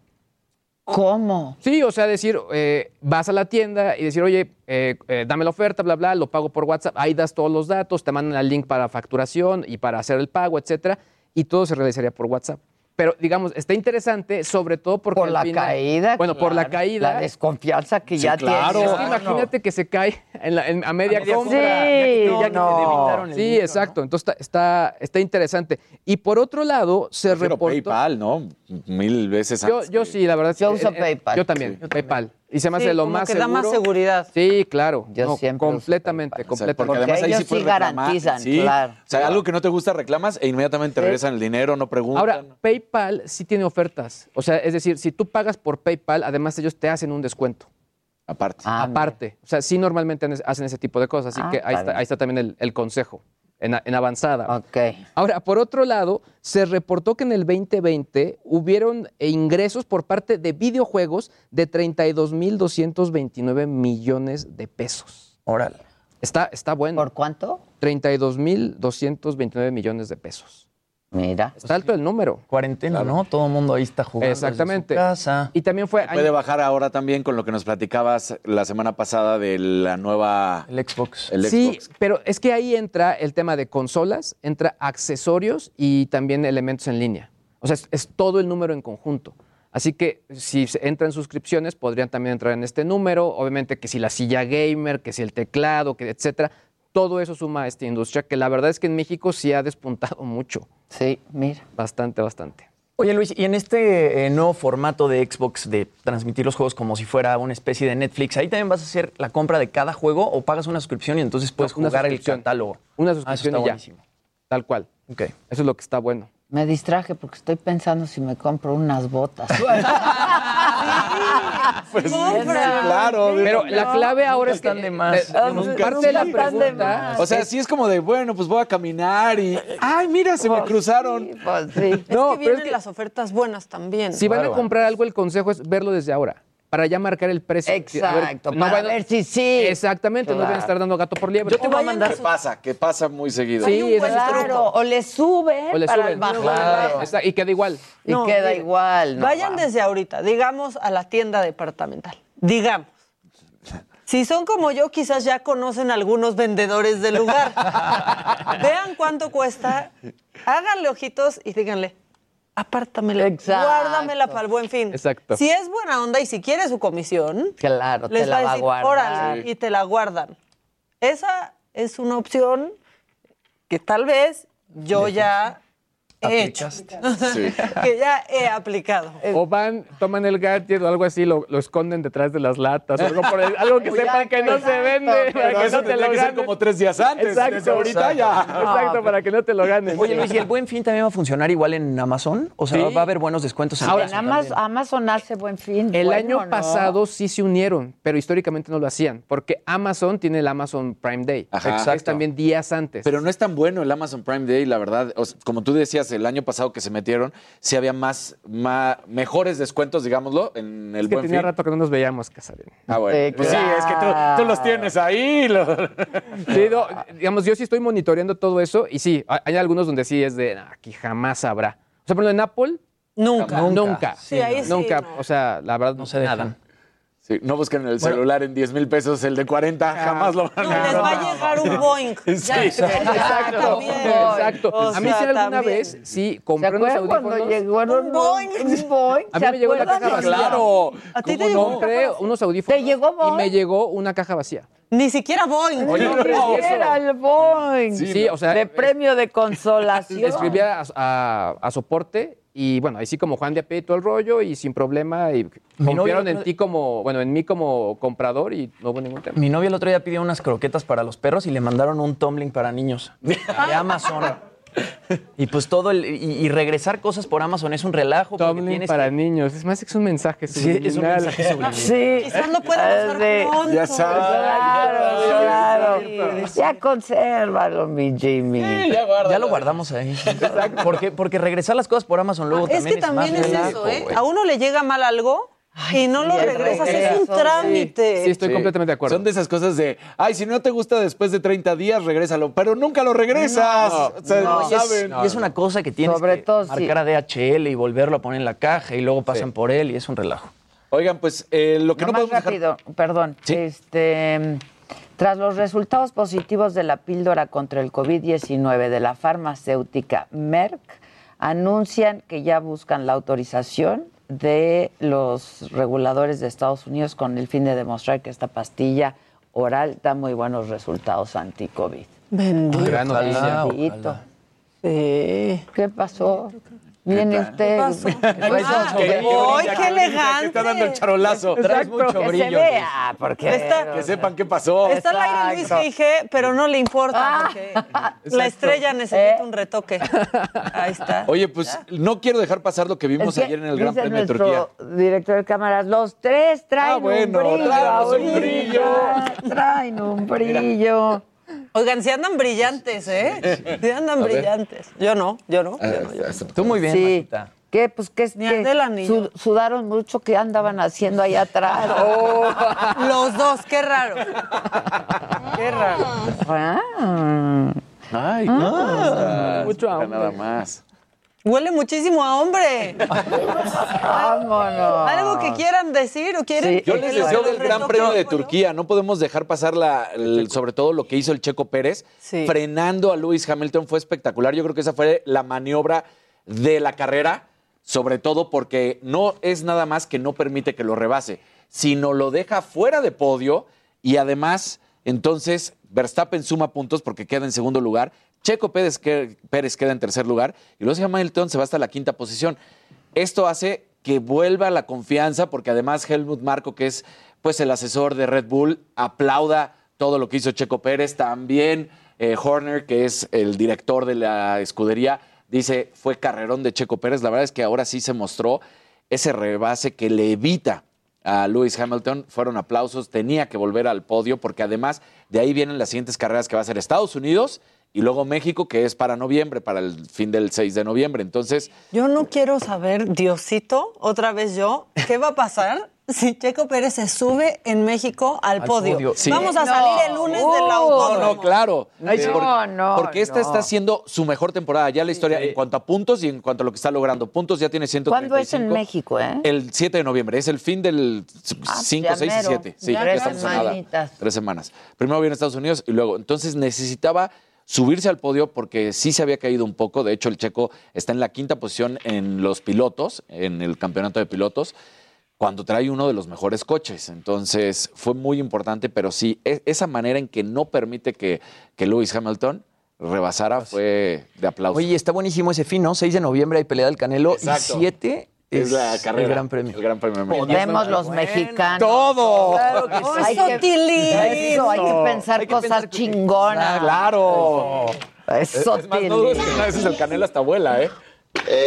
¿Cómo? Sí, o sea, decir, eh, vas a la tienda y decir, oye, eh, eh, dame la oferta, bla, bla, lo pago por WhatsApp, ahí das todos los datos, te mandan el link para facturación y para hacer el pago, etcétera, y todo se realizaría por WhatsApp. Pero, digamos, está interesante, sobre todo porque. Por la final- caída. Bueno, por la caída. La desconfianza que Sí, ya claro. tiene. Es que imagínate que se cae en la- en- a media, A media compra. Sí, Ya que te no. el Sí, exacto. Entonces está, está, está interesante. Y por otro lado, se Prefiero reportó. PayPal, ¿no? Mil veces Yo, antes yo que- sí, la verdad. Yo eh, uso eh, PayPal. Yo también, PayPal. Y se me hace Sí, lo como más que da seguro. más seguridad. Sí, claro. Yo No, siempre completamente, completamente. porque además ahí ellos sí puedes garantizan, Sí. claro. O sea, algo que no te gusta reclamas e inmediatamente Sí. regresan el dinero, no preguntan. Ahora, PayPal sí tiene ofertas. O sea, es decir, si tú pagas por PayPal, además ellos te hacen un descuento. Aparte. Ah, Aparte. O sea, sí normalmente hacen ese tipo de cosas. Así Ah, que ahí está ahí está también el, el consejo, en, avanzada. Ok. Ahora, por otro lado, se reportó que en el 2020 hubieron eh, ingresos por parte de videojuegos de 32.229 millones de pesos. Órale. Está, está bueno. ¿Por cuánto? 32.229 millones de pesos. Mira. Está alto el número. Cuarentena, ¿no? Todo el mundo ahí está jugando. desde su Exactamente. casa. Y también fue... Puede bajar ahora también con lo que nos platicabas la semana pasada de la nueva... El Xbox. El Sí, Xbox. pero es que ahí entra el tema de consolas, entra accesorios y también elementos en línea. O sea, es, es todo el número en conjunto. Así que si se entran suscripciones, podrían también entrar en este número. Obviamente que si la silla gamer, que si el teclado, que etcétera. Todo eso suma a esta industria que la verdad es que en México sí ha despuntado mucho. Sí, mira. Bastante, bastante. Oye Luis, y en este eh, nuevo formato de Xbox de transmitir los juegos como si fuera una especie de Netflix, ¿ahí también vas a hacer la compra de cada juego o pagas una suscripción y entonces puedes jugar el catálogo? Una Ah, eso suscripción está y ya. buenísimo. Tal cual. Ok. Eso es lo que está bueno. Me distraje porque estoy pensando si me compro unas botas. Pues sí, Compra. claro. Pero la clave ahora es que están de más. de- de- Nunca parte de la están de pregunta más. O sea, sí es como de, bueno, pues voy a caminar y... ¡Ay, mira, se me cruzaron! Pues sí. Es No, que pero vienen es que- las ofertas buenas también. Si van a comprar algo, el consejo es verlo desde ahora, para ya marcar el precio. Exacto, no para vayan- ver si sí. Exactamente, no van a Claro. estar dando gato por liebre. Yo te voy a mandar ¿Qué pasa? Que pasa muy seguido. Sí, es Claro, o le suben O le para suben. bajar. Claro. Está- y queda igual. Y No, queda mire, igual. no Vayan va. desde ahorita, digamos, a la tienda departamental. Digamos. Si son como yo, quizás ya conocen algunos vendedores del lugar. Vean cuánto cuesta, háganle ojitos y díganle, apártamela, Exacto. guárdamela para el buen fin. Exacto. Si es buena onda y si quiere su comisión, Claro, les la va a va a decir, guardar. órale, y te la guardan. Esa es una opción que tal vez yo ya hecho. que ya he aplicado. O van, toman el gadget o algo así, lo, lo esconden detrás de las latas, o algo, por el- algo que sepan que no se exacto, vende, para que eso no te lo que ganen. como tres días antes, Exacto, desde ahorita ya. Exacto, para que no te lo ganen. Oye, Luis, ¿y el buen fin también va a funcionar igual en Amazon? O sea, Sí. va a haber buenos descuentos en Ahora, Amazon también. Amazon hace buen fin. El Bueno, año ¿no? pasado sí se unieron, pero históricamente no lo hacían, porque Amazon tiene el Amazon Prime Day, Ajá. que es también días antes. Pero no es tan bueno el Amazon Prime Day, la verdad. O sea, como tú decías, el año pasado que se metieron, sí había más, más mejores descuentos, digámoslo, en el es que buen tenía fin. rato que no nos veíamos, Casarín. Ah, bueno. Sí, pues sí, es que tú, tú los tienes ahí. lo- Sí, no, digamos, yo sí estoy monitoreando todo eso y sí, hay algunos donde sí es de, "Ah, aquí jamás habrá. O sea, por ejemplo, en Apple, Nunca. nunca. Sí, ahí sí, Nunca, no. o sea, la verdad, No se dejan. nada. Sí, no busquen el celular en 10 mil pesos, el de 40, jamás lo van No, a les va a llegar un Boeing. Sí, Ya, Exacto, exacto. O a mí sea, sí alguna también. vez, sí, ¿Se compré unos cuando audífonos. llegaron Un Boeing. un Boeing? A mí ¿Se me llegó la acuerdan? caja vacía. Claro. ¿A ti te ¿Cómo llegó no? una Compré unos audífonos ¿Te llegó y Boeing? me llegó una caja vacía. Ni siquiera Boeing. Oye, No, no, no, era el Boeing. Sí, o sea, de premio de consolación. Escribía a, a- a soporte y bueno, ahí sí como Juan de a pie y todo el rollo y sin problema y confiaron en ti como, bueno, en mí como comprador y no hubo ningún tema. Mi novia el otro día pidió unas croquetas para los perros y le mandaron un tumbling para niños de Amazon. Y pues todo el. Y, y regresar cosas por Amazon es un relajo. Tumbling tienes para que- niños. Es más que es un mensaje Sí, es un mensaje subliminal. Sí. Quizás lo puedan usar de- pronto. Ya sabes. Claro, claro. Sí. Ya consérvalo, mi Jimmy. Ya lo guardamos ahí. Porque, porque regresar las cosas por Amazon luego Es también que también más es relajo, eso, ¿eh? A uno le llega mal algo y no sí, lo regresas. Es un trámite. Sí, estoy Sí. completamente de acuerdo. Son de esas cosas de, ay, si no te gusta después de 30 días, regrésalo. Pero nunca lo regresas. o sea, No, no y es- saben. y es una cosa que tienes Sobre que todo marcar a DHL y volverlo a poner en la caja y luego pasan Sí. por él y es un relajo. Oigan, pues eh, lo que no podemos dejar... rápido, perdón. Sí. Este, tras los resultados positivos de la píldora contra el COVID-19 de la farmacéutica Merck, anuncian que ya buscan la autorización de los reguladores de Estados Unidos con el fin de demostrar que esta pastilla oral da muy buenos resultados anti-COVID. Bendito. Gran noticia. Bendito. Sí. ¿Qué pasó? Viene usted. Ah, qué. ¡Ay, qué elegante! Que está dando el charolazo. Traes mucho que brillo. se vea, porque Está- Que sepan qué pasó. Está al aire Luis. G, pero no le importa porque la estrella necesita Eh. un retoque. Ahí está. Oye, pues no quiero dejar pasar lo que vimos Es que ayer en el Gran Premio de Turquía. director de cámaras, los tres traen Ah, bueno, un brillo traemos un brillo. Traen un brillo. Oigan, si andan brillantes, ¿eh? Si andan brillantes. Yo no, yo no. Ah, yo no, yo no. Tú muy bien, Sí. Maquita. ¿Qué? Pues que es Ni que Adela ni yo. su- sudaron mucho que andaban haciendo ahí atrás. Oh, los dos, qué raro. Qué raro. Ah. Ay, Mucho hambre. nada más. Huele muchísimo a hombre. Vámonos. ¿Algo que quieran decir o quieren Sí. Yo que les deseo del Gran? Premio de Turquía. No podemos dejar pasar la, el- sobre todo lo que hizo el Checo Pérez, Sí. frenando a Lewis Hamilton. Fue espectacular. Yo creo que esa fue la maniobra de la carrera, sobre todo porque no es nada más que no permite que lo rebase, sino lo deja fuera de podio y además, entonces, Verstappen suma puntos porque queda en segundo lugar. Checo Pérez, que- Pérez queda en tercer lugar y Lewis Hamilton se va hasta la quinta posición. Esto hace que vuelva la confianza porque además Helmut Marco, que es pues el asesor de Red Bull, aplauda todo lo que hizo Checo Pérez. También eh, Horner, que es el director de la escudería, dice fue carrerón de Checo Pérez. La verdad es que ahora sí se mostró ese rebase que le evita a Lewis Hamilton. Fueron aplausos, tenía que volver al podio porque además de ahí vienen las siguientes carreras que va a ser Estados Unidos y luego México, que es para noviembre, para el fin del 6 de noviembre. Entonces, Yo no quiero saber, Diosito, otra vez yo, ¿qué va a pasar si Checo Pérez se sube en México al, Al podio? podio, sí. Vamos a No. salir el lunes del Uh. No, autódromo. no, claro. Ay, Es no, por- no, Porque esta no. está siendo su mejor temporada. Ya la historia en cuanto a puntos y en cuanto a lo que está logrando. Puntos ya tiene 135. ¿Cuándo es en México, eh? El 7 de noviembre. Es el fin del Ah, 5, ya 6 y mero. 7. Sí, Ya ya estamos nada. Tres semanas. Primero viene Estados Unidos y luego. Entonces necesitaba subirse al podio porque sí se había caído un poco. De hecho, el checo está en la quinta posición en los pilotos, en el campeonato de pilotos cuando trae uno de los mejores coches. Entonces fue muy importante, pero sí, e- esa manera en que no permite que, que Lewis Hamilton rebasara fue de aplauso. Oye, está buenísimo ese fin, ¿no? 6 de noviembre hay pelea del Canelo Exacto. y 7 es es la carrera. el Gran Premio. El Gran Premio. Podemos los mexicanos. ¡Todo! Claro que sí. Hay que- Eso, hay que pensar cosas chingonas. ¡Claro! Eso, es más, no dudes que una vez el Canelo hasta abuela, ¿eh?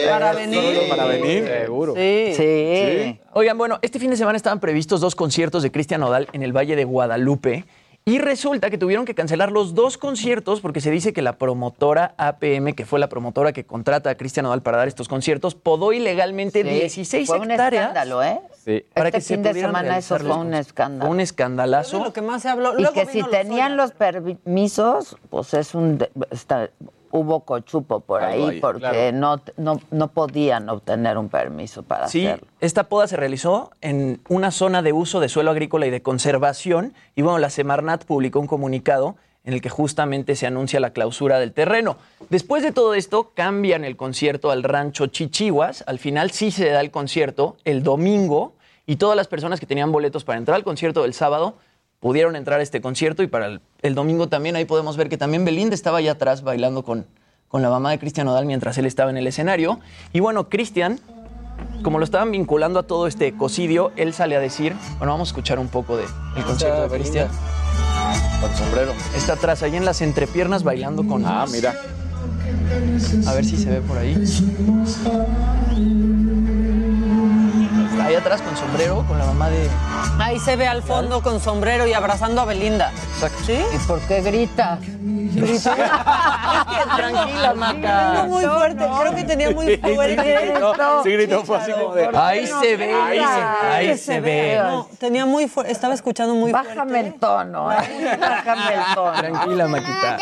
Para Solo venir. Para venir. Seguro. Sí. Sí. Oigan, bueno, este fin de semana estaban previstos dos conciertos de Cristian Nodal en el Valle de Guadalupe. Y resulta que tuvieron que cancelar los dos conciertos porque se dice que la promotora APM, que fue la promotora que contrata a Cristian Nodal para dar estos conciertos, podó ilegalmente Sí, 16 fue un hectáreas. escándalo, ¿eh? Sí. Para este que se fin de semana eso fue un escándalo. Un escandalazo. lo que más se habló. Y Luego que si tenían los permisos, pues es un... de- está- hubo cochupo por Algo ahí porque claro. no, no, no podían obtener un permiso para Sí, hacerlo. esta poda se realizó en una zona de uso de suelo agrícola y de conservación. Y bueno, la Semarnat publicó un comunicado en el que justamente se anuncia la clausura del terreno. Después de todo esto, cambian el concierto al rancho Chichihuas. Al final sí se da el concierto el domingo y todas las personas que tenían boletos para entrar al concierto del sábado pudieron entrar a este concierto y para el, el domingo también ahí podemos ver que también Belinda estaba allá atrás bailando con, con la mamá de Cristian Nodal mientras él estaba en el escenario. Y bueno, Cristian como lo estaban vinculando a todo este ecocidio, él sale a decir, bueno, vamos a escuchar un poco del el concierto de Cristian. Con sombrero. Está atrás, ahí en las entrepiernas bailando con... Ah, mira. A ver si se ve por ahí. Ahí atrás con sombrero, con la mamá de... Ahí se ve al fondo con sombrero y abrazando a Belinda. Exacto. ¿Sí? ¿Y por qué grita? Tranquila, Maca. Tenía muy fuerte, creo que tenía muy fuerte. No, sí gritó, fue así como de... Ahí se ve, Ahí se ahí se ve. No, tenía muy fuerte, estaba escuchando muy Bájame el tono, ¿eh? Bájame el tono. Tranquila, Maquita.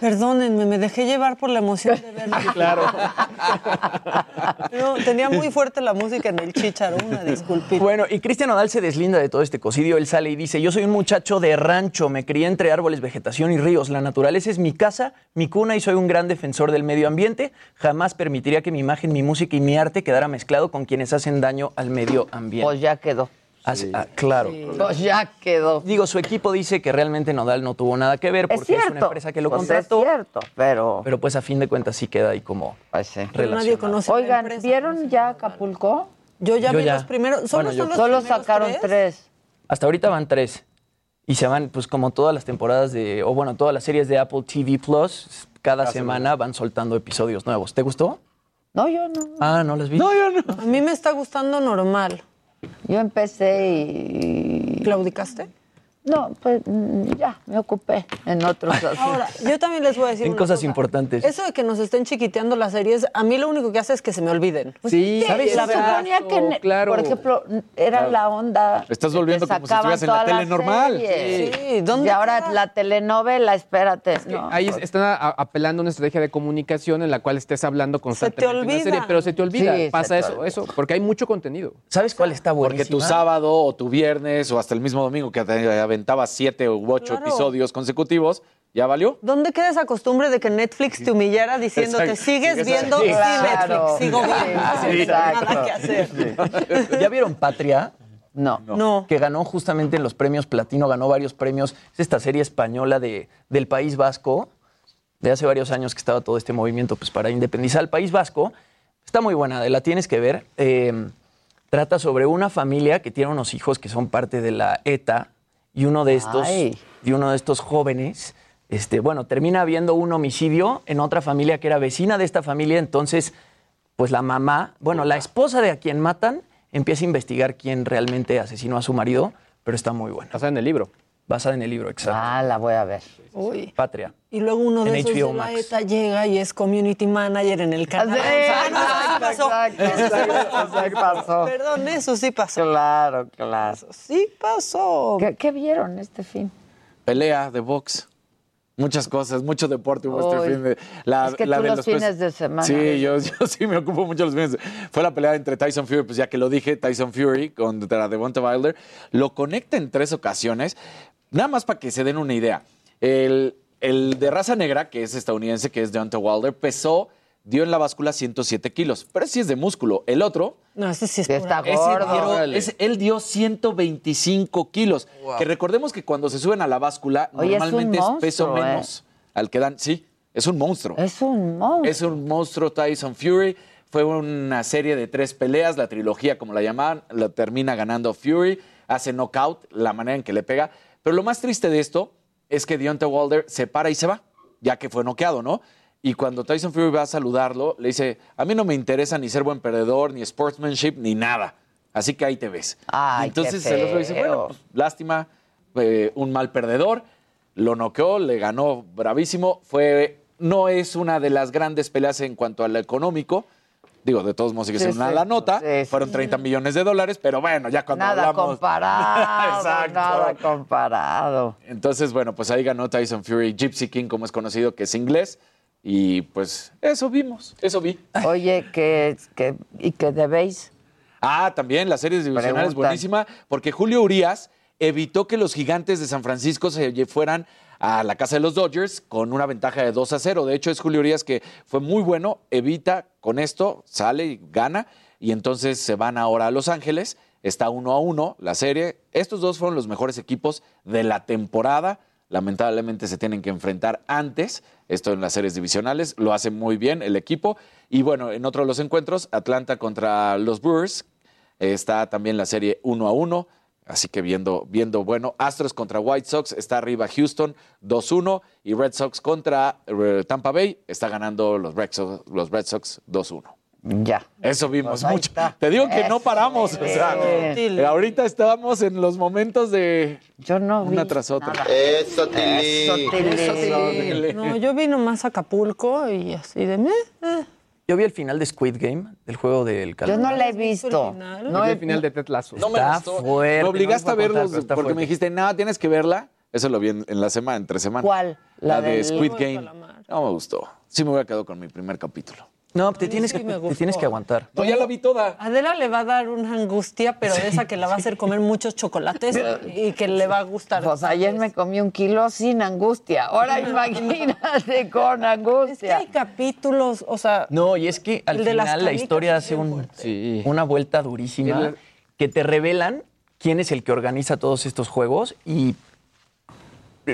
Perdónenme, me dejé llevar por la emoción de verlo. Claro. No, tenía muy fuerte la música en el chícharo, una disculpita. Bueno, y Cristian Nodal se deslinda de todo este cocidio. Él sale y dice, yo soy un muchacho de rancho, me crié entre árboles, vegetación y ríos. La naturaleza es mi casa, mi cuna y soy un gran defensor del medio ambiente. Jamás permitiría que mi imagen, mi música y mi arte quedara mezclado con quienes hacen daño al medio ambiente. Pues ya quedó. Así- ah, claro. Pues ya quedó. Digo, su equipo dice que realmente Nodal no tuvo nada que ver Es porque es, cierto. una empresa que lo Pues contrató. Es cierto, pero... Pero pues a fin de cuentas sí queda ahí como Pues sí. Nadie relacionado. conoce Oigan, empresa. ¿vieron ya Acapulco? Yo ya Yo vi ya. los primeros. ¿Solo Bueno, yo- son los Solo primeros sacaron tres. Hasta ahorita van tres. Y se van, pues como todas las temporadas de, o bueno, todas las series de Apple TV Plus, cada semana van soltando episodios nuevos. ¿Te gustó? No, yo no. Ah, ¿no las vi? No, yo no. A mí me está gustando normal. Yo empecé y... ¿Claudicaste? No, pues mm, ya, me ocupé en otros asuntos. Ahora, yo también les voy a decir En una cosas cosa. importantes. Eso de que nos estén chiquiteando las series, a mí lo único que hace es que se me olviden. Sí, ¿Sabes? Se La verdad. suponía que, claro. por ejemplo, era la onda. Estás volviendo como si estuvieras en la tele normal. series. Sí, ¿dónde Y ahora la telenovela, espérate. no, Ahí pues, están a- apelando a una estrategia de comunicación en la cual estés hablando constantemente. en la olvida. serie, pero se te olvida. Sí, se Pasa te eso, olvida. eso, porque hay mucho contenido. ¿Sabes cuál está buenísima? Porque tu sábado o tu viernes o hasta el mismo domingo que te aventabas siete u ocho Claro. episodios consecutivos, ¿ya valió? ¿Dónde queda esa costumbre de que Netflix te humillara diciéndote Exacto. sigues viendo sí, Claro. Netflix, sigo viendo? Sí, nada que hacer. ¿Ya vieron Patria? no. No. Que ganó justamente en los premios Platino, ganó varios premios. Es esta serie española de, del País Vasco, de hace varios años que estaba todo este movimiento pues, para independizar al País Vasco. Está muy buena, la tienes que ver. Eh, trata sobre una familia que tiene unos hijos que son parte de la ETA y uno de estos, Ay. y uno de estos jóvenes, este, bueno, termina habiendo un homicidio en otra familia que era vecina de esta familia, entonces, pues la mamá, bueno, la esposa de a quien matan, empieza a investigar quién realmente asesinó a su marido, pero está muy buena. Basada en el libro. Basada en el libro, exacto. Ah, la voy a ver. Uy. Patria. Y luego uno de En esos HBO de la Max. ETA llega y es community manager en el canal. Sí, Ah, no, eso sí pasó. exacto, Eso pasó. exacto, pasó. Perdón, eso sí pasó. Claro, claro. Sí pasó. ¿Qué, qué vieron este fin? Pelea de box. Muchas cosas, mucho deporte hubo este fin de la, Es que la tú de los los fines pesos- de semana. Sí, yo, yo sí me ocupo mucho los fines. Fue la pelea entre Tyson Fury, pues ya que lo dije, Tyson Fury contra Devonta Wilder. Lo conecta en tres ocasiones. Nada más para que se den una idea. El, el de raza negra, que es estadounidense, que es Deontay Wilder, pesó, dio en la báscula 107 kilos. Pero ese sí es de músculo. El otro, No, ese sí es está ese gordo. dio- ese- él dio 125 kilos. Que recordemos que cuando se suben a la báscula, Oye, es un normalmente es, peso ¿eh? menos al que dan. Sí, Es un monstruo. Es un monstruo. Es un monstruo Tyson Fury. Fue una serie de tres peleas, la trilogía, como la llamaban, la termina ganando Fury, hace knockout, la manera en que le pega. Pero lo más triste de esto es que Deontay Wilder se para y se va, ya que fue noqueado, ¿no? Y cuando Tyson Fury va a saludarlo, le dice, a mí no me interesa ni ser buen perdedor, ni sportsmanship, ni nada. Así que ahí te ves. Ay, Entonces el otro dice, bueno, pues, lástima, eh, un mal perdedor, lo noqueó, le ganó bravísimo. Fue, no es una de las grandes peleas en cuanto a lo económico. Digo, de todos modos sigue Sí, siendo una sí. la nota. Sí, sí. Fueron 30 millones de dólares, pero bueno, ya cuando Nada hablamos... comparado, Exacto. nada comparado. Entonces, bueno, pues ahí ganó Tyson Fury, Gypsy King, como es conocido, que es inglés. Y pues eso vimos, eso vi. Oye, que, que, ¿y que debéis? Ah, también la serie divisional es buenísima porque Julio Urias evitó que los gigantes de San Francisco se fueran a la casa de los Dodgers con una ventaja de 2 a 0. De hecho, es Julio Urias que fue muy bueno, evita con esto, sale y gana, y entonces se van ahora a Los Ángeles. Está uno a uno la serie. Estos dos fueron los mejores equipos de la temporada. Lamentablemente se tienen que enfrentar antes, esto en las series divisionales. Lo hace muy bien el equipo. Y bueno, en otro de los encuentros, Atlanta contra los Brewers. Está también la serie 1 a 1. Así que viendo, viendo bueno, Astros contra White Sox, está arriba Houston 2-1 y Red Sox contra eh, Tampa Bay, está ganando los Red Sox, los Red Sox 2-1. Ya. Eso vimos Pues mucho. está. Te digo que no paramos. o sea, ahorita estábamos en los momentos de Yo no una tras otra. Eso, Tilly. Eso, Tilly. Eso, Tilly. No, yo vi nomás Acapulco y así de meh. eh. Yo vi el final de Squid Game, del juego del Yo calamar. no la he visto. final? No No he- el final de Ted Lasso. No me Está gustó. fuerte, Me obligaste no a verlos contar, porque me dijiste, no, tienes que verla. Eso lo vi en, en la semana, entre semana. ¿Cuál? La, La de Squid Game. No me gustó. Sí me hubiera quedado con mi primer capítulo. No, te tienes, sí que, te tienes que aguantar. No, ya la vi toda. Adela le va a dar una angustia, pero de esa que la va a hacer comer muchos chocolates y que le va a gustar. Pues ayer me comí un kilo sin angustia. Ahora imagínate con Es que angustia. hay capítulos, o sea, No, y es que al El de las final la historia hace un-. Sí. una vuelta durísima El- que te revelan quién es el que organiza todos estos juegos y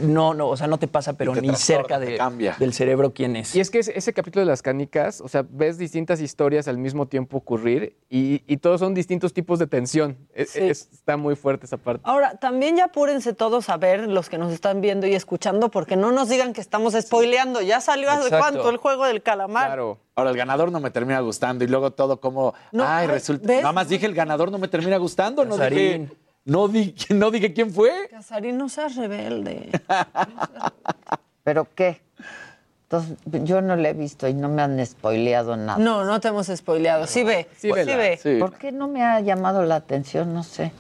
no, no, o sea, no te pasa, pero te ni cerca de- cambia. del cerebro quién es. Y es que ese, ese capítulo de las canicas, o sea, ves distintas historias al mismo tiempo ocurrir y, y todos son distintos tipos de tensión. Es- Sí. es- está muy fuerte esa parte. Ahora, también ya apúrense todos a ver, los que nos están viendo y escuchando, porque no nos digan que estamos spoileando. Ya salió hace Exacto. cuánto el juego del calamar. Claro. Ahora, el ganador no me termina gustando y luego todo como, No, ay, ay, resulta. ¿ves? Nada más dije el ganador no me termina gustando, no dije. No, di- no dije quién fue. Casarín, no seas rebelde. ¿Pero qué? Entonces, yo no le he visto y no me han spoileado nada. No, no te hemos spoileado. Sí ve, Sí, sí, ve. Sí. ¿Por qué no me ha llamado la atención? No sé.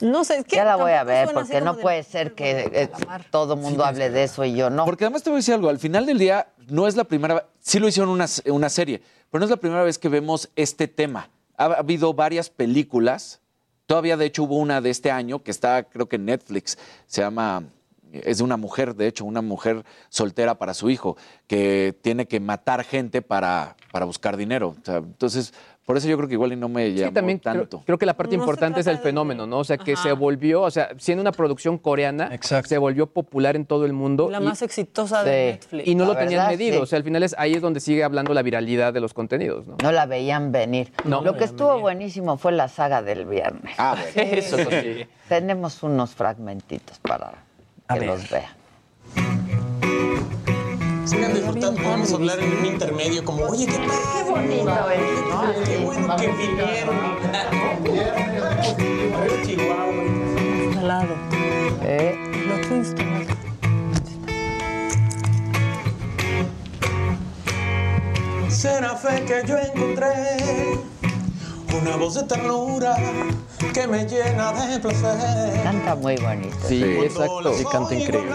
No sé, es que Ya la voy a ver porque no de- puede ser que eh, todo mundo hable de eso y yo no. Porque además te voy a decir algo, al final del día no es la primera, sí lo hicieron una, una serie, pero no es la primera vez que vemos este tema. Ha habido varias películas, todavía de hecho hubo una de este año que está creo que en Netflix, se llama, es de una mujer, de hecho, una mujer soltera para su hijo, que tiene que matar gente para, para buscar dinero. Entonces, por eso yo creo que igual y no me llamó Sí, también creo, tanto. creo que la parte No importante es el de- fenómeno, ¿no? O sea, que Ajá. se volvió, o sea, siendo una producción coreana, Exacto. se volvió popular en todo el mundo. La y- más exitosa de Sí. Netflix. Y no La lo tenían verdad, medido. sí. O sea, al final es ahí es donde sigue hablando la viralidad de los contenidos, ¿no? No la veían venir. No. Lo que estuvo buenísimo fue la saga del viernes. Ah, bueno. Eso sí. Tenemos unos fragmentitos para A que ver. los vean. Sigan disfrutando, podemos hablar en un intermedio como, oye, qué padre. Qué bonito es, ¿no? Qué bueno que vinieron. Chihuahua. Instalado. ¿Eh? Lo instalado. Será fe que yo encontré una voz de ternura que me llena de placer. Canta muy bonito. Sí, Cuando exacto. Sí, canta increíble.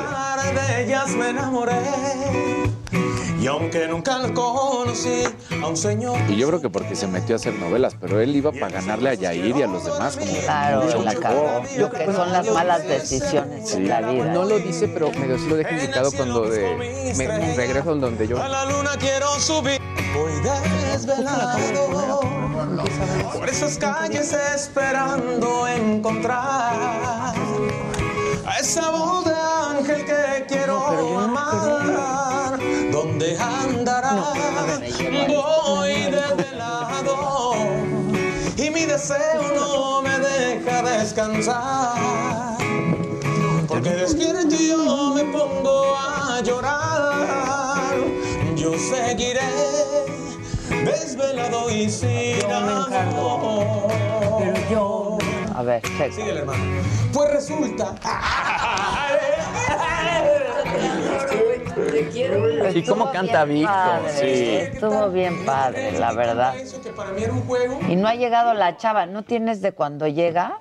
de ellas me enamoré. Y aunque nunca la conocí, a un señor. Y yo creo que porque se metió a hacer novelas, pero él iba para ganarle a Yair y a los demás. Como Claro, mucho la cagó. Lo que son las malas decisiones en la vida. No lo dice, pero medio sí lo deja indicado cuando de me, me regreso en donde yo. A la luna quiero subir. Voy desvelado por esas calles esperando encontrar a esa voz de ángel que quiero amar de. Voy desde lado y mi deseo no me deja descansar. Porque despierto yo me pongo a llorar. Yo seguiré desvelado y sin amor. Pero yo. A ver, checa. Sigue, hermano. Pues resulta. ¿Y cómo canta Víctor? Sí. Estuvo bien padre, la verdad. Y no ha llegado la chava. ¿No tienes de cuando llega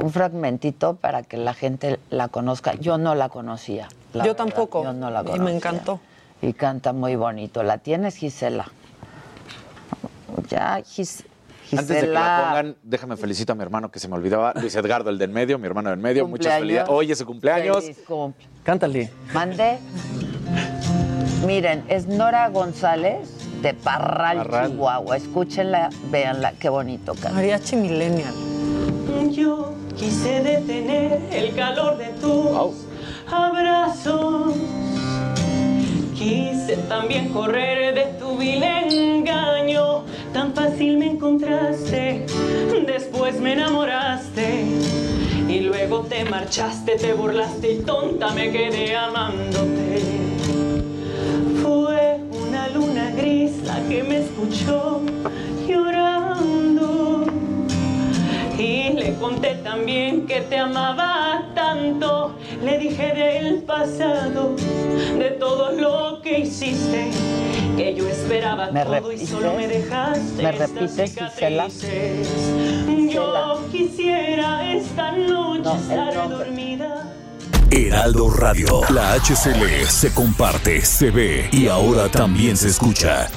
un fragmentito para que la gente la conozca? Yo no la conocía. la Yo verdad. tampoco. Yo no la Y me conocía. encantó. Y canta muy bonito. ¿La tienes, Gisela? Ya, Gis- Gisela. Antes de que la pongan, déjame felicitar a mi hermano que se me olvidaba, Luis Edgardo, el del medio, mi hermano del medio. Muchas felicidades. Hoy es su cumpleaños. Feliz cumple. Cántale. Mande. Miren, es Nora González de Parral, Parral. Chihuahua. Escúchenla, véanla, qué bonito canta. Mariachi Millennial. Yo quise detener el calor de tus abrazos. Quise también correr de tu vil engaño. Tan fácil me encontraste, después me enamoraste. Y luego te marchaste, te burlaste y tonta me quedé amándote. Fue una luna gris la que me escuchó llorando. Y le conté también que te amaba tanto. Le dije del pasado, de todo lo que hiciste. Que yo esperaba ¿Me todo y solo me dejaste. ¿Me estas repites. Yo quisiera esta noche estar dormida. Heraldo Radio. La HCL se comparte, se ve y ahora también se escucha.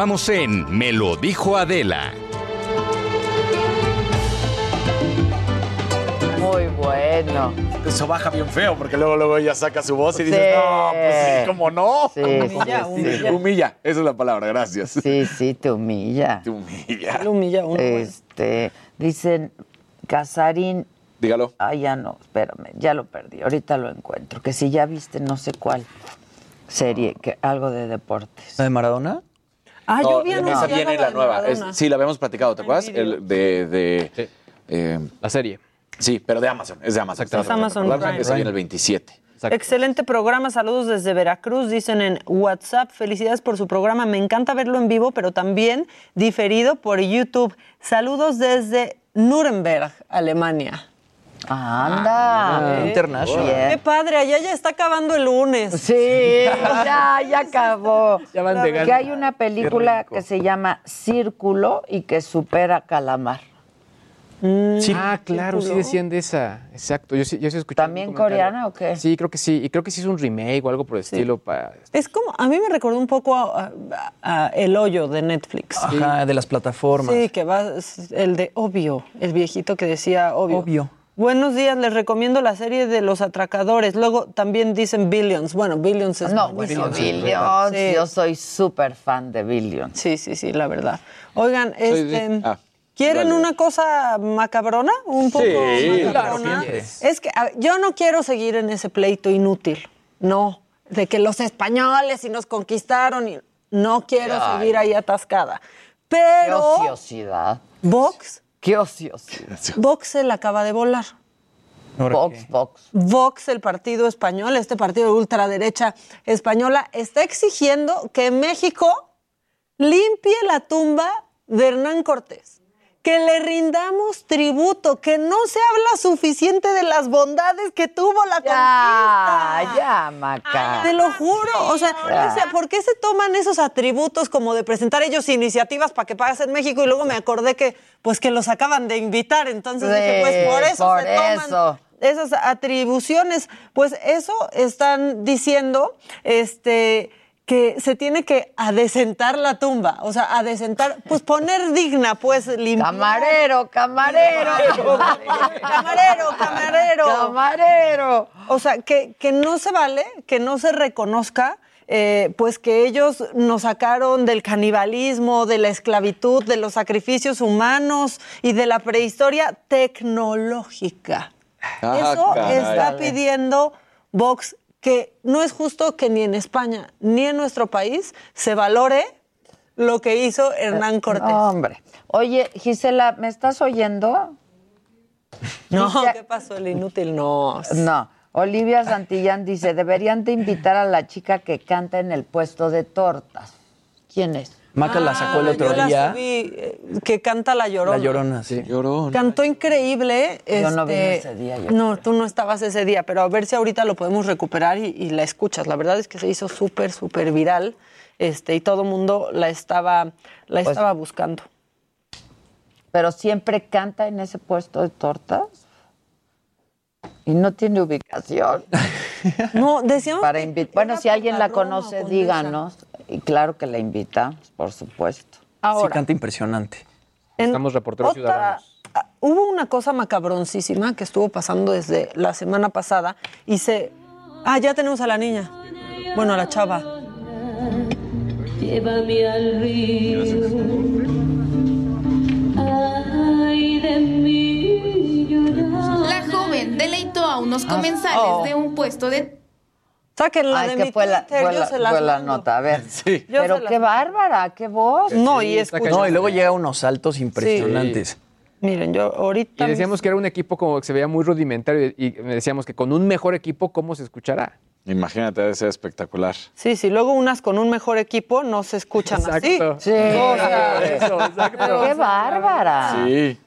Continuamos en Me lo dijo Adela. Muy bueno. Eso baja bien feo porque luego, luego ella saca su voz y dices, Sí. no, pues sí, ¿cómo no? Sí, Humilla, Sí, humilla. Humilla, esa es la palabra, gracias. Sí, sí, te humilla. Te humilla. Le humilla uno. Este, dicen, Casarín. Dígalo. Ah, ya no, espérame, ya lo perdí. Ahorita lo encuentro. Que si ya viste no sé cuál serie, que algo de deportes. ¿La de Maradona? Ah, yo vi esa viene la nueva. Es- sí, la habíamos platicado, ¿te acuerdas? El de, de eh, La serie. sí, pero de Amazon, es de Amazon. Es Amazon La- Prime. Esa viene el 27. Excelente programa, saludos desde Veracruz, dicen en WhatsApp, felicidades por su programa, me encanta verlo en vivo, pero también diferido por YouTube. Saludos desde Nuremberg, Alemania. Anda. Ah, International. Bien. Qué padre, allá ya está acabando el lunes. Sí, ya, ya acabó. Ya van de Que hay una película que se llama Círculo y que supera Calamar. Sí, ah, claro, sí decían de esa. Exacto. Yo sí, yo sí escuché. ¿También coreana o qué? Sí, creo que sí. Y creo que sí es un remake o algo por el estilo. Para... Es como, a mí me recordó un poco a, a- a El Hoyo de Netflix. Ajá, de las plataformas. Sí, que va el de Obvio, el viejito que decía Obvio. Obvio. Buenos días, les recomiendo la serie de Los Atracadores. Luego también dicen Billions. Bueno, Billions es No, buenísimo. bueno, Billions. Sí. Yo soy súper fan de Billions. Sí, sí, sí, la verdad. Oigan, Soy este, de- ah, ¿quieren dale. una cosa macabrona? Un poco Sí, macabrona. claro, Es que a- yo no quiero seguir en ese pleito inútil. No, de que los españoles y nos conquistaron y no quiero Ay. seguir ahí atascada. Qué Pero ociosidad. Vox, Qué ociosidad. Vox se la acaba de volar. Vox, Vox. Vox, el partido español, este partido de ultraderecha española, está exigiendo que México limpie la tumba de Hernán Cortés. Que le rindamos tributo, que no se habla suficiente de las bondades que tuvo la Ya, conquista. ya, Maca. Te lo juro. O sea, o sea, ¿por qué se toman esos atributos como de presentar ellos iniciativas para que pagas en México? Y luego me acordé que, pues, que los acaban de invitar. Entonces dije, pues, por eso por se toman eso. esas atribuciones. Pues eso están diciendo, este que se tiene que adecentar la tumba, o sea, adecentar, pues poner digna, pues limpiar. Camarero, camarero. camarero, camarero. Camarero. O sea, que, que no se vale, que no se reconozca, eh, pues que ellos nos sacaron del canibalismo, de la esclavitud, de los sacrificios humanos y de la prehistoria tecnológica. Ah, Eso caray. está pidiendo Vox, que no es justo que ni en España ni en nuestro país se valore lo que hizo Hernán Cortés. No, hombre. Oye, Gisela, ¿me estás oyendo? No, ¿qué pasó? El inútil no. No. Olivia Santillán dice, deberían de invitar a la chica que canta en el puesto de tortas. ¿Quién es? Maca la sacó el Ah, otro yo la día. subí, eh, que canta La Llorona. La llorona, sí. Llorón. Cantó increíble. Yo no este, vine ese día, yo No, tú no estabas ese día, pero a ver si ahorita lo podemos recuperar y, y la escuchas. La verdad es que se hizo súper, súper viral este, y todo el mundo la estaba, la Pues- estaba buscando. Pero siempre canta en ese puesto de tortas. Y no tiene ubicación. No, decíamos Para que Bueno, si alguien la conoce, díganos. Y claro que la invitamos, por supuesto. Sí, Ahora, canta impresionante. Estamos reporteros otra- ciudadanos. ah, Hubo una cosa macabroncísima que estuvo pasando desde la semana pasada y se... Ah, ya tenemos a la niña. Bueno, a la chava. Llévame al río. Ay, de mí llorar. La joven deleitó a unos comensales Oh. de un puesto de Sáquenla Ah, de es que mi fue la, Twitter, fue yo la- se las fue la mando. nota. A ver. Sí. Yo Pero se qué las- bárbara, qué voz. No, y. No, luego llega a unos saltos impresionantes. Miren, yo ahorita... Y decíamos que era un equipo como que se veía muy rudimentario y y decíamos que con un mejor equipo, ¿cómo se escuchará? Imagínate, debe ser espectacular. Sí, sí, luego unas con un mejor equipo no se escuchan así. Sí. O sea, Eso, exacto. Qué bárbara. Sí.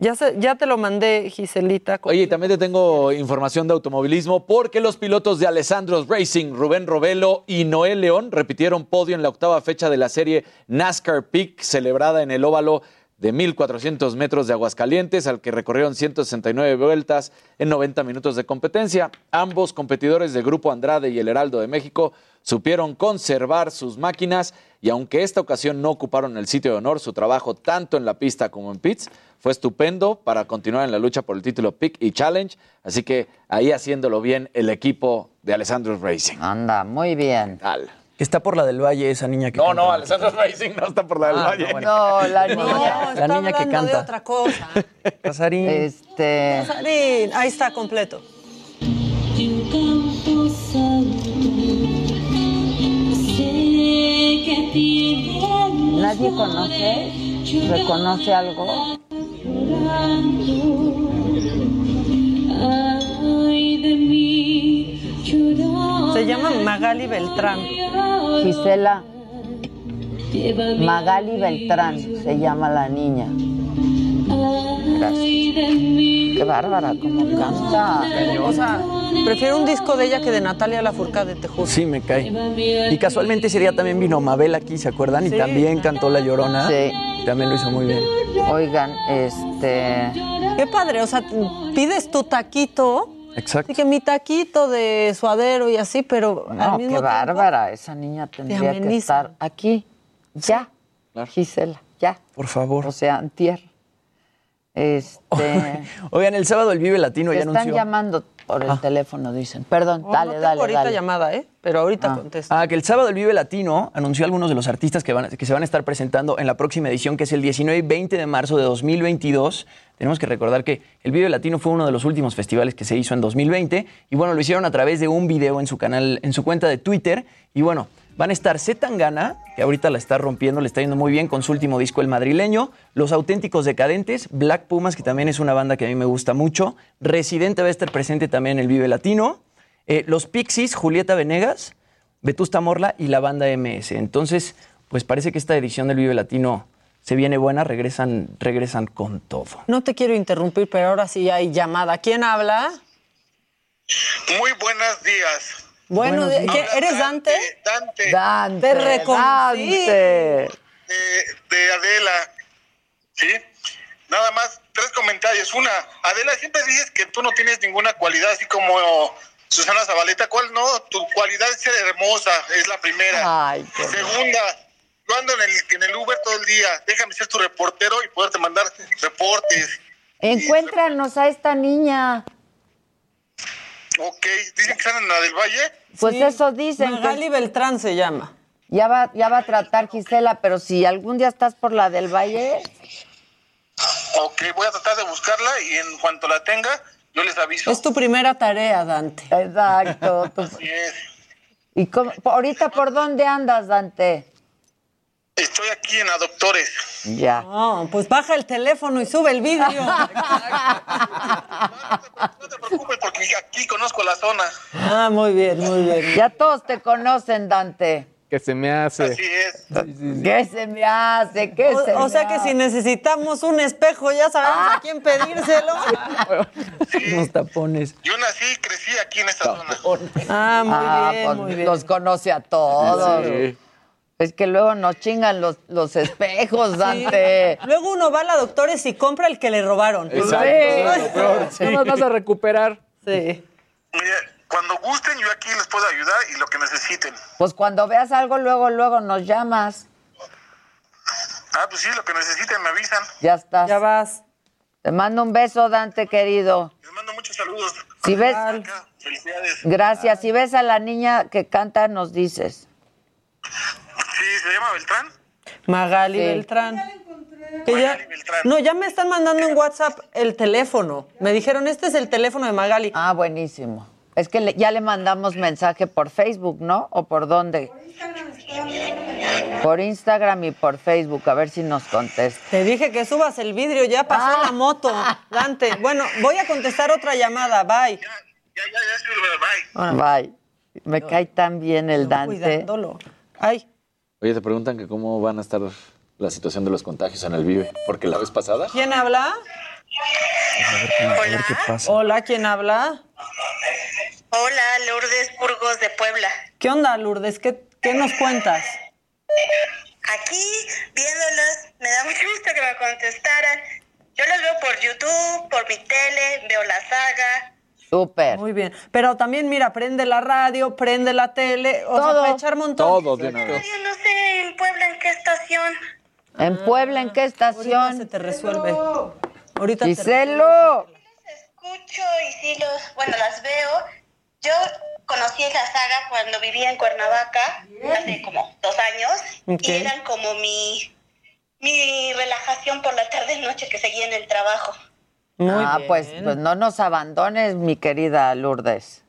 Ya, se- ya te lo mandé, Giselita. con- Oye, y también te tengo información de automovilismo porque los pilotos de Alessandros Racing, Rubén Robelo y Noel León repitieron podio en la octava fecha de la serie NASCAR Peak celebrada en el óvalo de 1.400 metros de Aguascalientes, al que recorrieron 169 vueltas en 90 minutos de competencia. Ambos competidores de Grupo Andrade y el Heraldo de México supieron conservar sus máquinas y aunque esta ocasión no ocuparon el sitio de honor, su trabajo tanto en la pista como en pits fue estupendo para continuar en la lucha por el título Pick y Challenge. Así que ahí haciéndolo bien el equipo de Alessandro Racing. Anda, muy bien. Tal. Está por la del Valle esa niña que No, canta. no, Alessandro Racing no está por la del Ah, Valle. no, bueno. No, la No, niña. está niña que hablando de canta. otra cosa. Casarín. Este. Casarín, ahí está completo. De un campo santo. Sé que tiene ¿Nadie conoce? ¿Reconoce algo? Ay, de mí llorando. Se llama Magali Beltrán. Gisela. Magali al Beltrán se llama la niña. De mí Qué bárbara, cómo canta. O sea, prefiero un disco de ella que de Natalia Lafourcade, te juro. Sí, me cae. Y casualmente ese día también vino Mabel aquí, ¿se acuerdan? Y también cantó La Llorona. Sí. También lo hizo muy bien. Oigan, este. Qué padre, o sea, pides tu taquito, Exacto. así que mi taquito de suadero y así, pero al No, mismo qué tiempo- bárbara. Esa niña tendría que estar aquí. Ya. Gisela, ya. Por favor. O sea, antier. Este. Oigan, el sábado el Vive Latino Te ya están anunció. llamando por el Ah. teléfono, dicen. Perdón, No, dale, no tengo dale, ahorita dale. llamada, ¿eh? Pero ahorita Ah. contesto. Ah, que el sábado el Vive Latino anunció algunos de los artistas que, van, que se van a estar presentando en la próxima edición, que es el 19 y 20 de marzo de 2022. Tenemos que recordar que el Vive Latino fue uno de los últimos festivales que se hizo en 2020 y bueno, lo hicieron a través de un video en su canal, en su cuenta de Twitter y bueno, van a estar Zetangana, que ahorita la está rompiendo, le está yendo muy bien con su último disco El Madrileño, Los Auténticos Decadentes, Black Pumas, que también es una banda que a mí me gusta mucho, Residente va a estar presente también en el Vive Latino, eh, Los Pixies, Julieta Venegas, Vetusta Morla y la banda MS. Entonces, pues parece que esta edición del Vive Latino se viene buena, regresan, regresan con todo. No te quiero interrumpir, pero ahora sí hay llamada. ¿Quién habla? Muy buenos días. Bueno, ¿qué-. ¿eres Dante? Dante. Dante, Te reconocí. Dante. De, de Adela. ¿Sí? Nada más, tres comentarios. Una, Adela, siempre dices que tú no tienes ninguna cualidad así como Susana Zabaleta. ¿Cuál no? Tu cualidad es ser hermosa, es la primera. Ay, qué Segunda, yo ando en el, en el Uber todo el día. Déjame ser tu reportero y poderte mandar reportes. Encuéntranos a esta niña. Ok, dicen que están en la del Valle. Pues Sí. eso dicen. Magali que Beltrán se llama. ya va, ya va a tratar Gisela, pero si algún día estás por la del Valle, Ok, voy a tratar de buscarla y en cuanto la tenga, yo les aviso. Es tu primera tarea, Dante. Exacto. tú- Así es. ¿Y cómo- ahorita por dónde andas, Dante? Estoy aquí en Adoptores. Ya. No, pues baja el teléfono y sube el vídeo. No te preocupes porque aquí conozco la zona. ah, muy bien, muy bien. Ya todos te conocen, Dante. Que se me hace. Así es. ¿Qué se me hace? ¿Qué se O, o me sea que hace? si necesitamos un espejo, ya sabemos a quién pedírselo. Unos tapones. Yo nací y crecí aquí en esta zona. Ah, muy Ah, bien, pues muy bien. Los conoce a todos. Es que luego nos chingan los, los espejos, Dante. Luego uno va a la doctores y compra el que le robaron. Exacto. Sí. Peor, sí. No nos vas a recuperar. Sí. Mira, cuando gusten, yo aquí les puedo ayudar y lo que necesiten. Pues cuando veas algo, luego, luego nos llamas. Ah, pues sí, lo que necesiten me avisan. Ya estás. Ya vas. Te mando un beso, Dante, querido. Les mando muchos saludos. Si ves, gracias. Si ves a la niña que canta, nos dices. Sí, ¿se llama Beltrán? Magali Sí. Beltrán. Que ya- Magali Beltrán. no, ya me están mandando en WhatsApp el teléfono. Me dijeron, este es el teléfono de Magali. Ah, buenísimo. Es que le- ya le mandamos mensaje por Facebook, ¿no? ¿O por dónde? Por Instagram y por Facebook, a ver si nos contesta. Te dije que subas el vidrio, ya pasó Ah. la moto. Dante, bueno, voy a contestar otra llamada, bye. Ya, ya, ya, sí, bye. Bye. Me cae tan bien el Dante. Cuidándolo. Ay, Oye, te preguntan que cómo van a estar la situación de los contagios en el Vive. Porque la vez pasada. ¿quién habla? A ver qué pasa. Hola, ¿quién habla? Hola, Lourdes Burgos de Puebla. ¿Qué onda, Lourdes? ¿Qué, qué nos cuentas? Aquí viéndolos, me da mucho gusto que me contestaran. Yo los veo por YouTube, por mi tele, veo la saga. Súper. Muy bien. Pero también, mira, prende la radio, prende la tele, o sea, Todo. para echar montón. Todo de una vez. Yo no sé en Puebla en qué estación. ¿En Puebla en qué Ahorita se estación? te resuelve. Ahorita te Giselo. Escucho y sí los, bueno, las veo. Yo conocí la saga cuando vivía en Cuernavaca, hace como dos años, y eran como mi, mi relajación por la tarde y noche que seguía en el trabajo. Muy ah, bien. pues, pues no nos abandones, mi querida Lourdes.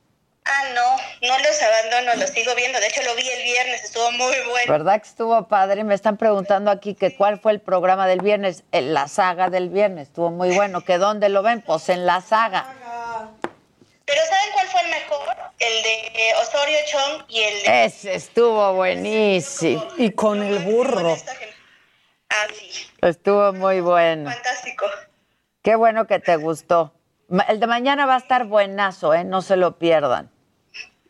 Ah, no, no los abandono, los sigo viendo. De hecho, lo vi el viernes, estuvo muy bueno. ¿Verdad que estuvo padre? Me están preguntando aquí que cuál fue el programa del viernes. Eh, La saga del viernes estuvo muy bueno. ¿Que dónde lo ven? Pues en la saga. Pero ¿saben cuál fue el mejor? El de Osorio Chong y el de... Ese estuvo buenísimo. Y con el burro. Ah, sí, Estuvo muy bueno. fantástico. Qué bueno que te gustó. El de mañana va a estar buenazo, ¿eh? No se lo pierdan.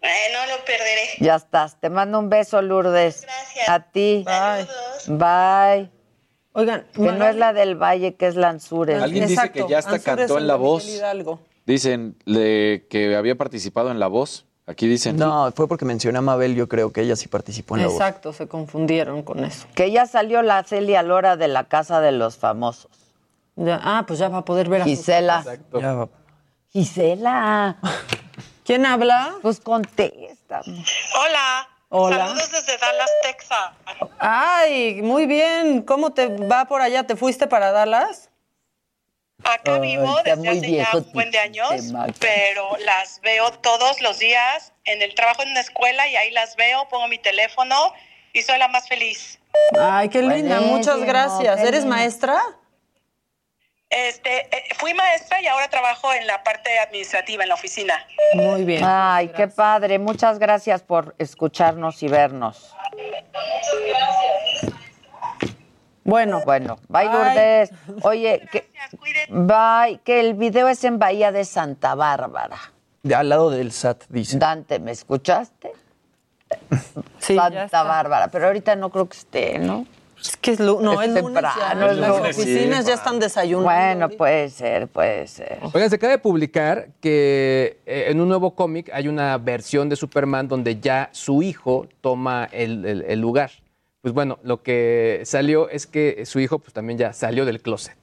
Eh, no lo perderé. Ya estás. Te mando un beso, Lourdes. Gracias. A ti. Saludos. Bye. Oigan, Que no es la del Valle, que es Lanzures. Alguien dice que ya hasta Anzures cantó en La Voz. Hidalgo. Dicen le- que había participado en La Voz. Aquí dicen. No, fue porque mencioné a Mabel, yo creo que ella sí participó en la voz. Exacto, se confundieron con eso. Que ya salió la Celia Lora de la Casa de los Famosos. Ya, ah, pues ya va a poder ver a Gisela. Ya va. Gisela. ¿Quién habla? Pues contesta. Hola. Hola. Saludos desde Dallas, Texas. Ay, muy bien. ¿Cómo te va por allá? ¿Te fuiste para Dallas? Acá vivo desde hace viejo ya un buen de años, pero las veo todos los días en el trabajo en una escuela y ahí las veo, pongo mi teléfono y soy la más feliz. Ay, qué linda. Muchas gracias. qué ¿Eres lindo. maestra? Este, eh, fui maestra y ahora trabajo en la parte administrativa, en la oficina. Muy bien. Ay, qué padre. Muchas gracias por escucharnos y vernos. Bueno. Bueno, bye, Bye. Lourdes. Oye, que, bye, que el video es en Bahía de Santa Bárbara. De al lado del SAT, dice. Dante, ¿me escuchaste? Sí, ya Santa está. Bárbara, pero ahorita no creo que esté, ¿no? Es que es, no, es, lunes temprano, ya. es Las lunes, oficinas sí. ya están desayunando. Bueno, puede ser, puede ser. Oigan, se acaba de publicar que eh, en un nuevo cómic hay una versión de Superman donde ya su hijo toma el, el- el lugar. Pues bueno, lo que salió es que su hijo pues también ya salió del closet.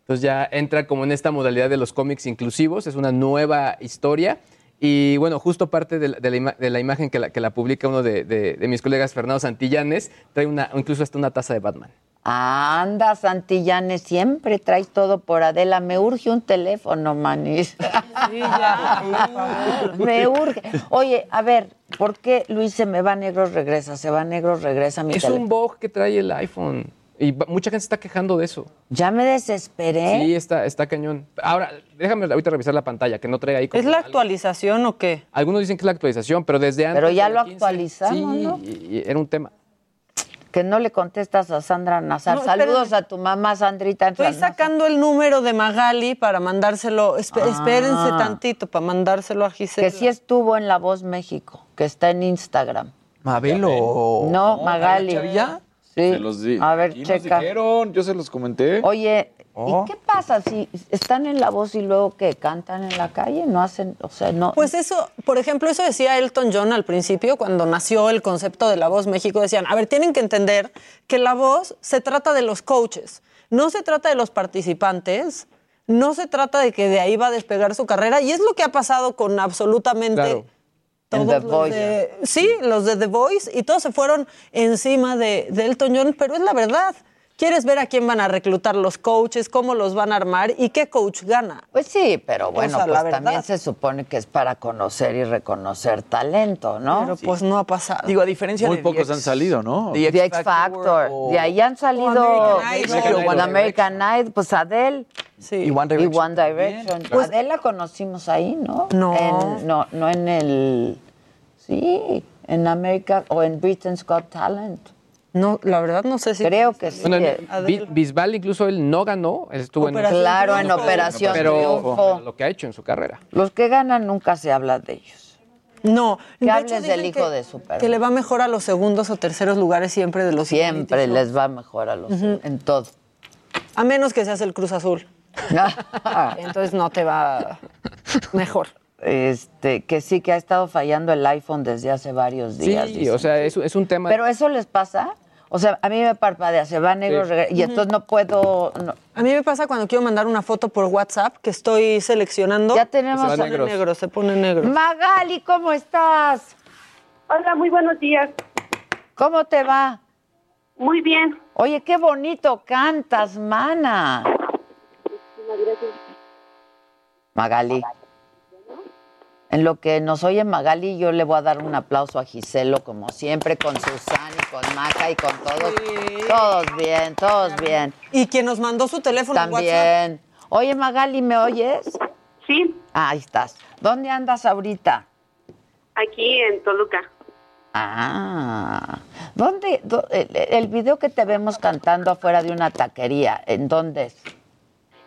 Entonces ya entra como en esta modalidad de los cómics inclusivos, es una nueva historia. Y bueno, justo parte de la, de la ima- de la imagen que la, que la publica uno de, de- de mis colegas, Fernando Santillanes, trae una, incluso hasta una taza de Batman. Anda, Santillanes, siempre traes todo por Adela. Me urge un teléfono, manis. Sí, ya. Me urge. Oye, a ver, ¿por qué Luis se me va negro, regresa? Se va negro, regresa mi Es teléfono. un bug que trae el iPhone. Y mucha gente se está quejando de eso. Ya me desesperé. Sí, está, está cañón. Ahora, déjame ahorita revisar la pantalla, que no traiga ahí. como ¿Es la algo. actualización o qué? Algunos dicen que es la actualización, pero desde antes. Pero ya lo 15, actualizamos, sí, ¿no? y- y era un tema. Que no le contestas a Sandra Nazar. No, Saludos a tu mamá, Sandrita. Estoy sacando el número de Magali para mandárselo. Espe- Ah. Espérense tantito para mandárselo a Gisela. Que sí estuvo en La Voz México, que está en Instagram. Mabel o... No, Magali. ¿Chavilla? Sí. Se los di. A ver, Aquí nos checa. dijeron, yo se los comenté. Oye, Oh. ¿y qué pasa si están en La Voz y luego que cantan en la calle? No hacen, o sea, no. Pues eso, por ejemplo, eso decía Elton John al principio, cuando nació el concepto de La Voz México, decían, a ver, tienen que entender que La Voz se trata de los coaches, no se trata de los participantes, no se trata de que de ahí va a despegar su carrera, y es lo que ha pasado con absolutamente Claro. Todos The los Voice. de- sí, los de The Voice, y todos se fueron encima de, de Elton John, pero es la verdad. ¿Quieres ver a quién van a reclutar los coaches, cómo los van a armar y qué coach gana? Pues sí, pero bueno, O sea, la pues también se supone que es para conocer y reconocer talento, ¿no? Pero pues no ha pasado. Digo, a diferencia Muy de pocos The han X- salido, ¿no? The The X Factor. o- De ahí han salido American Idol. American, One American Idol, pues Adele Sí. Y One y Direction. One Direction. Pues Adele la conocimos ahí, ¿no? No. En- no, no en el... Sí, en America o en Britain's Got Talent. No, la verdad no sé si... Creo que sí. Bueno, en Bi- Bisbal incluso él no ganó, él estuvo en Operación Claro, en. Operación pero Triunfo. lo que ha hecho en su carrera. Los que ganan nunca se habla de ellos. No. Que de hables hecho, del hijo que- de Superman. Que le va mejor a los segundos o terceros lugares siempre de los Siempre les va mejor a los en todo. A menos que seas el Cruz Azul. Entonces no te va mejor. este, que sí que ha estado fallando el iPhone desde hace varios días. Sí, dicen. o sea, es, es un tema. Pero eso les pasa. O sea, a mí me parpadea, se va negro Sí. regresa, y entonces no puedo. no. A mí me pasa cuando quiero mandar una foto por WhatsApp que estoy seleccionando. Ya tenemos Se pone negro, se pone negro. Magali, ¿cómo estás? Hola, muy buenos días. ¿Cómo te va? Muy bien. Oye, qué bonito cantas, mana. Magali. En lo que nos oye Magali, yo le voy a dar un aplauso a Giselo, como siempre, con Susana y con Maca y con todos. Todos bien, todos bien. Y quien nos mandó su teléfono WhatsApp. También. Oye, Magali, ¿me oyes? Sí, Ah, ahí estás. ¿Dónde andas ahorita? aquí en Toluca. Ah, ¿dónde? do- el, el video que te vemos cantando afuera de una taquería, ¿en dónde es?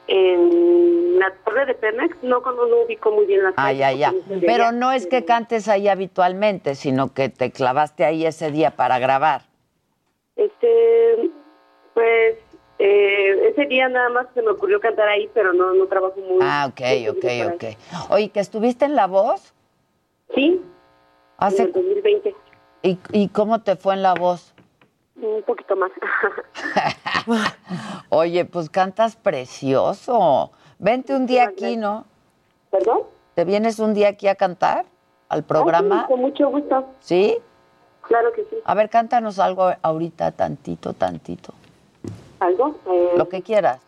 En la torre de Pemex, no, no, no ubico muy bien las Ah, ya, ya. Pero no es que cantes ahí habitualmente, sino que te clavaste ahí ese día para grabar. Este, pues, eh, ese día nada más se me ocurrió cantar ahí, pero no, no trabajo muy... Ah, ok, muy ok, ok. ahí. Oye, ¿que estuviste en La Voz? Sí, en Hace, el 2020. ¿y, ¿Y cómo te fue en La Voz? Un poquito más. Oye, pues cantas precioso. Vente un día aquí, ¿no? ¿Perdón? ¿Te vienes un día aquí a cantar al programa? Ah, sí, con mucho gusto. ¿Sí? Claro que sí. A ver, cántanos algo ahorita, tantito, tantito. ¿Algo? Eh, Lo que quieras.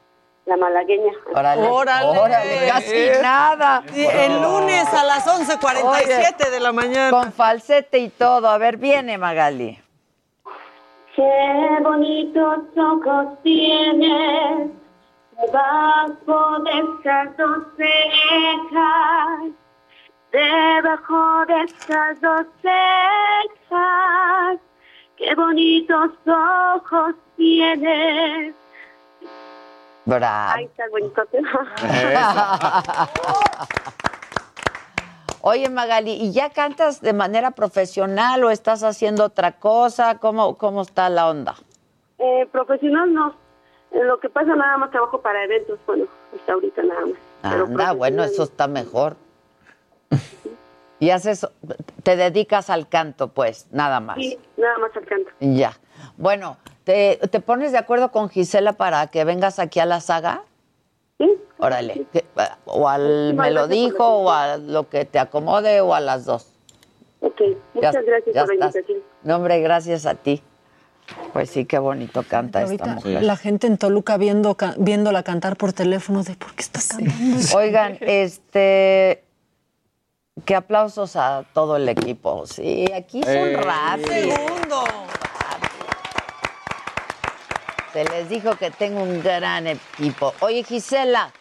La malagueña. Órale. Órale. Órale, casi nada. Sí, el lunes a las 11.47 de la mañana. Con falsete y todo. A ver, viene Magali. Qué bonitos ojos tienes debajo de esas dos cejas, debajo de esas dos cejas. qué bonitos ojos tienes. Bravo. Ahí está el bonito. Oye, Magali, ¿y ya cantas de manera profesional o estás haciendo otra cosa? ¿Cómo, cómo está la onda? Eh, profesional no. Eh, Lo que pasa nada más trabajo para eventos, bueno, hasta ahorita nada más. Anda, bueno, eso está mejor. Y haces, te dedicas al canto, pues, nada más. Sí, nada más al canto. Ya. Bueno, ¿te, te pones de acuerdo con Gisela para que vengas aquí a la saga? Sí. Órale. que- O al me lo dijo, o a lo que te acomode, o a las dos. Ok, muchas gracias ya por la invitación. No, hombre, gracias a ti. Pues sí, qué bonito canta esta mujer. la gente en Toluca viendo, ca- viéndola cantar por teléfono de por qué está cantando. Oigan, este. Qué aplausos a todo el equipo. Sí, aquí son Eh. rápidos. Segundo. Se les dijo que tengo un gran equipo. Oye, Gisela.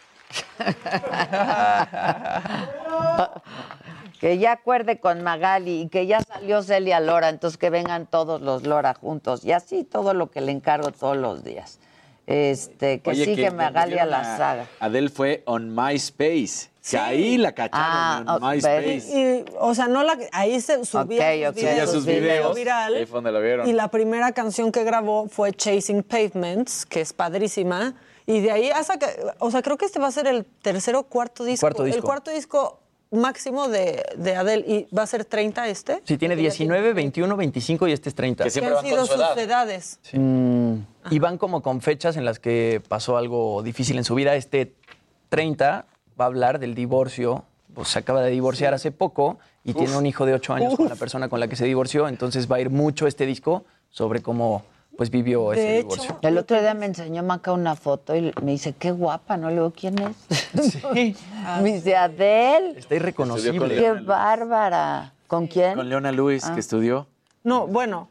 que ya acuerde con Magali y que ya salió Celia Lora, entonces que vengan todos los Lora juntos. Y así todo lo que le encargo todos los días. Este, que Oye, sigue que Magali a la saga. Adele fue on MySpace. Que ahí la cacharon Ah, en oh, MySpace. Y, o sea, no la, ahí se subía Ok, sus ok. videos, sus video videos. viral. Ahí fue donde la vieron. Y la primera canción que grabó fue Chasing Pavements, que es padrísima. Y de ahí hasta que, o sea, creo que este va a ser el tercer o cuarto disco. Cuarto disco. El cuarto disco máximo de, de Adele. ¿Y va a ser 30 este? Sí, tiene 19, 21, 25 y este es 30. ¿Qué han sido sus edades? Y van como con fechas en las que pasó algo difícil en su vida. Este 30 va a hablar del divorcio. Pues se acaba de divorciar hace poco y tiene un hijo de 8 años con la persona con la que se divorció. Entonces va a ir mucho este disco sobre cómo pues vivió ese divorcio. El otro día me enseñó Maca una foto y me dice, qué guapa, ¿no? Le digo, ¿quién es? me dice, Adele. Está irreconocible. Qué bárbara. ¿Con quién? Con Leona Lewis, Ah. que estudió. No, bueno,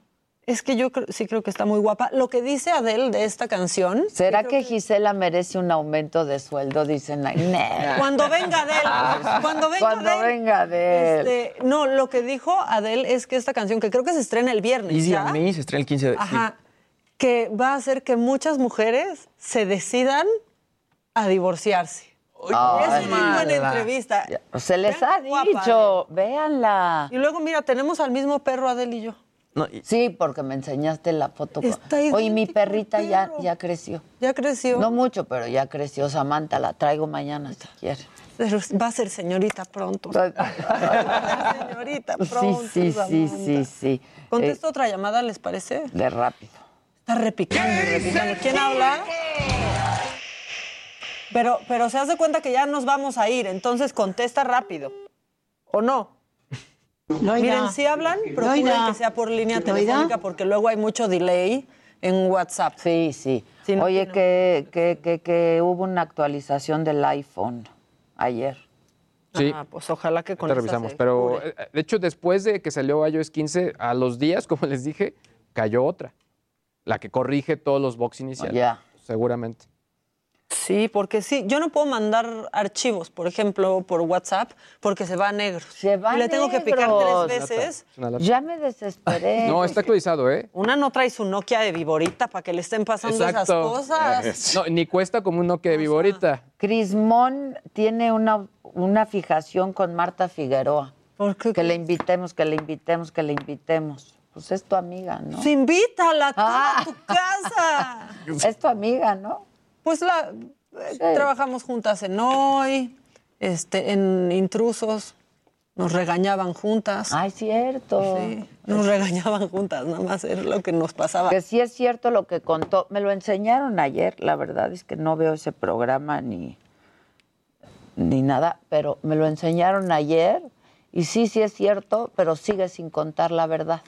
es que yo creo- sí creo que está muy guapa. Lo que dice Adele de esta canción. ¿Será que Gisela merece un aumento de sueldo? Dicen, "Ay, nah". Cuando venga Adele, cuando venga Cuando Adele. venga Adele. Este, no, lo que dijo Adele es que esta canción, que creo que se estrena el viernes, Easy ¿ya? on Me se estrena el 15 de Ajá, que va a hacer que muchas mujeres se decidan a divorciarse. Dijo en mala. entrevista. Se les Vean ha dicho, véanla. Y luego, mira, tenemos al mismo perro Adele y yo. Sí, porque me enseñaste la foto. Oye, mi perrita ya, ya creció. Ya creció. No mucho, pero ya creció. Samantha, la traigo mañana si quieres. Pero va a ser señorita pronto. Va a ser señorita pronto. Sí, sí, sí, Samantha. sí, sí. Contesto otra llamada, ¿les parece? Eh, de rápido. Está repicando, repicando. ¿Quién habla? Pero, pero se hace cuenta que ya nos vamos a ir, entonces contesta rápido. ¿O no? Loida. Miren, si hablan, procuren Loida. que sea por línea Loida. telefónica porque luego hay mucho delay en WhatsApp. Sí, sí. no Oye, que, que, que, que hubo una actualización del iPhone ayer. Sí. Ah, pues ojalá que con Te revisamos. Pero, cure. eh, de hecho, después de que salió iOS 15, a los días, como les dije, cayó otra. La que corrige todos los box iniciales. Ya. Seguramente. Sí, porque sí, yo no puedo mandar archivos, por ejemplo, por WhatsApp, porque se va a negro. Se va y le tengo que picar tres veces. Ya me desesperé. No, está actualizado, ¿eh? Una no trae su Nokia de viborita para que le estén pasando esas cosas. No, ni cuesta como un Nokia de Viborita. Crismón tiene una, una fijación con Marta Figueroa. Que le invitemos, que le invitemos, que le invitemos. Pues es tu amiga, ¿no? Sí, invítala tú a tu casa. Es tu amiga, ¿no? Pues la eh, trabajamos juntas en hoy, este, en intrusos, nos regañaban juntas. Ay, cierto. Sí, nos regañaban juntas, nada más era lo que nos pasaba. Que sí es cierto lo que contó. Me lo enseñaron ayer. La verdad es que no veo ese programa ni, ni nada, pero me lo enseñaron ayer. Y sí, sí es cierto, pero sigue sin contar la verdad.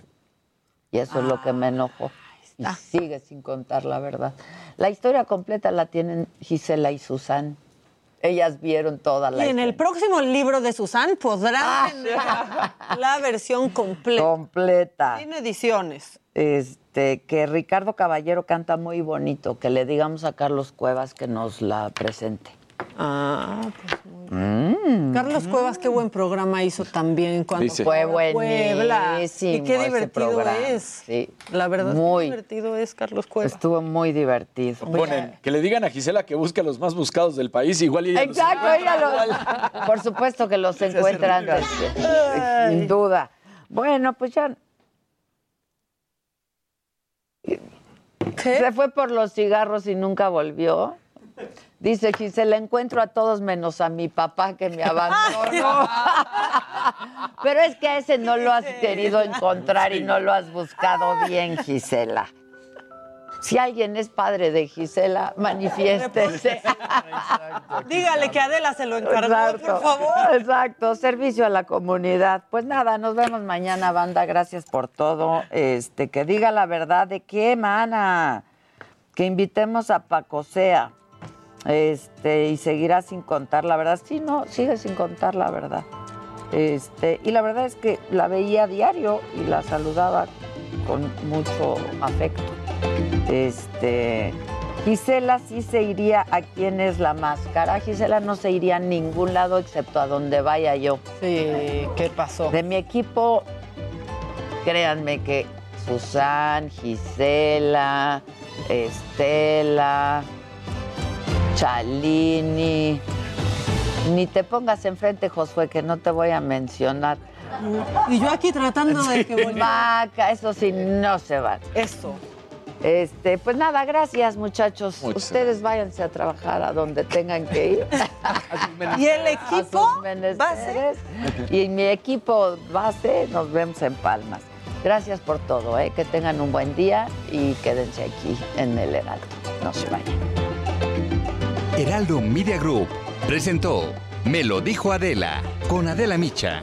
Y eso es lo que me enojó. Y sigue sin contar la verdad. La historia completa la tienen Gisela y Susan. Ellas vieron toda la Y en el próximo libro de Susan podrán tener la versión completa. completa. Tiene ediciones. Este, que Ricardo Caballero canta muy bonito, que le digamos a Carlos Cuevas que nos la presente. Ah, pues Mm. Carlos Cuevas, qué buen programa hizo también cuando Dice. fue Puebla. buenísimo Y qué divertido es. sí. La verdad, Muy. qué divertido es Carlos Cuevas. Estuvo muy divertido. Ponen que le digan a Gisela que busque a los más buscados del país, igual y ella los Exacto, ella los- por supuesto que los encuentra antes, sin duda. Bueno, pues ya. Se fue por los cigarros y nunca volvió. Dice Gisela, encuentro a todos menos a mi papá que me abandonó. Pero es que a ese no lo has querido encontrar y no lo has buscado bien, Gisela. Si alguien es padre de Gisela, manifiéstese. Dígale que Adela se lo encargó, por favor. Exacto, servicio a la comunidad. Pues nada, nos vemos mañana, banda. Gracias por todo. Este, que diga la verdad de qué, mana. Que invitemos a Paco Sea. Este, y seguirá sin contar la verdad. Sí, no, sigue sin contar la verdad. Este, y la verdad es que la veía a diario y la saludaba con mucho afecto. Este, Gisela sí se iría a quién es la máscara. Gisela no se iría a ningún lado excepto a donde vaya yo. Sí, ¿qué pasó? De mi equipo, créanme que Susan, Gisela, Estela, Chalini. Ni te pongas enfrente, Josué, que no te voy a mencionar. Y yo aquí tratando de que. Maca, eso sí, no se van. Eso. Este, pues nada, gracias muchachos. Muchas Ustedes váyanse a trabajar a donde tengan que ir. ¿Y el equipo A menesteres. Y mi equipo base, nos vemos en Palmas. Gracias por todo, ¿eh? que tengan un buen día y quédense aquí en el Heraldo. No se vayan. Heraldo Media Group presentó Me lo dijo Adela con Adela Micha.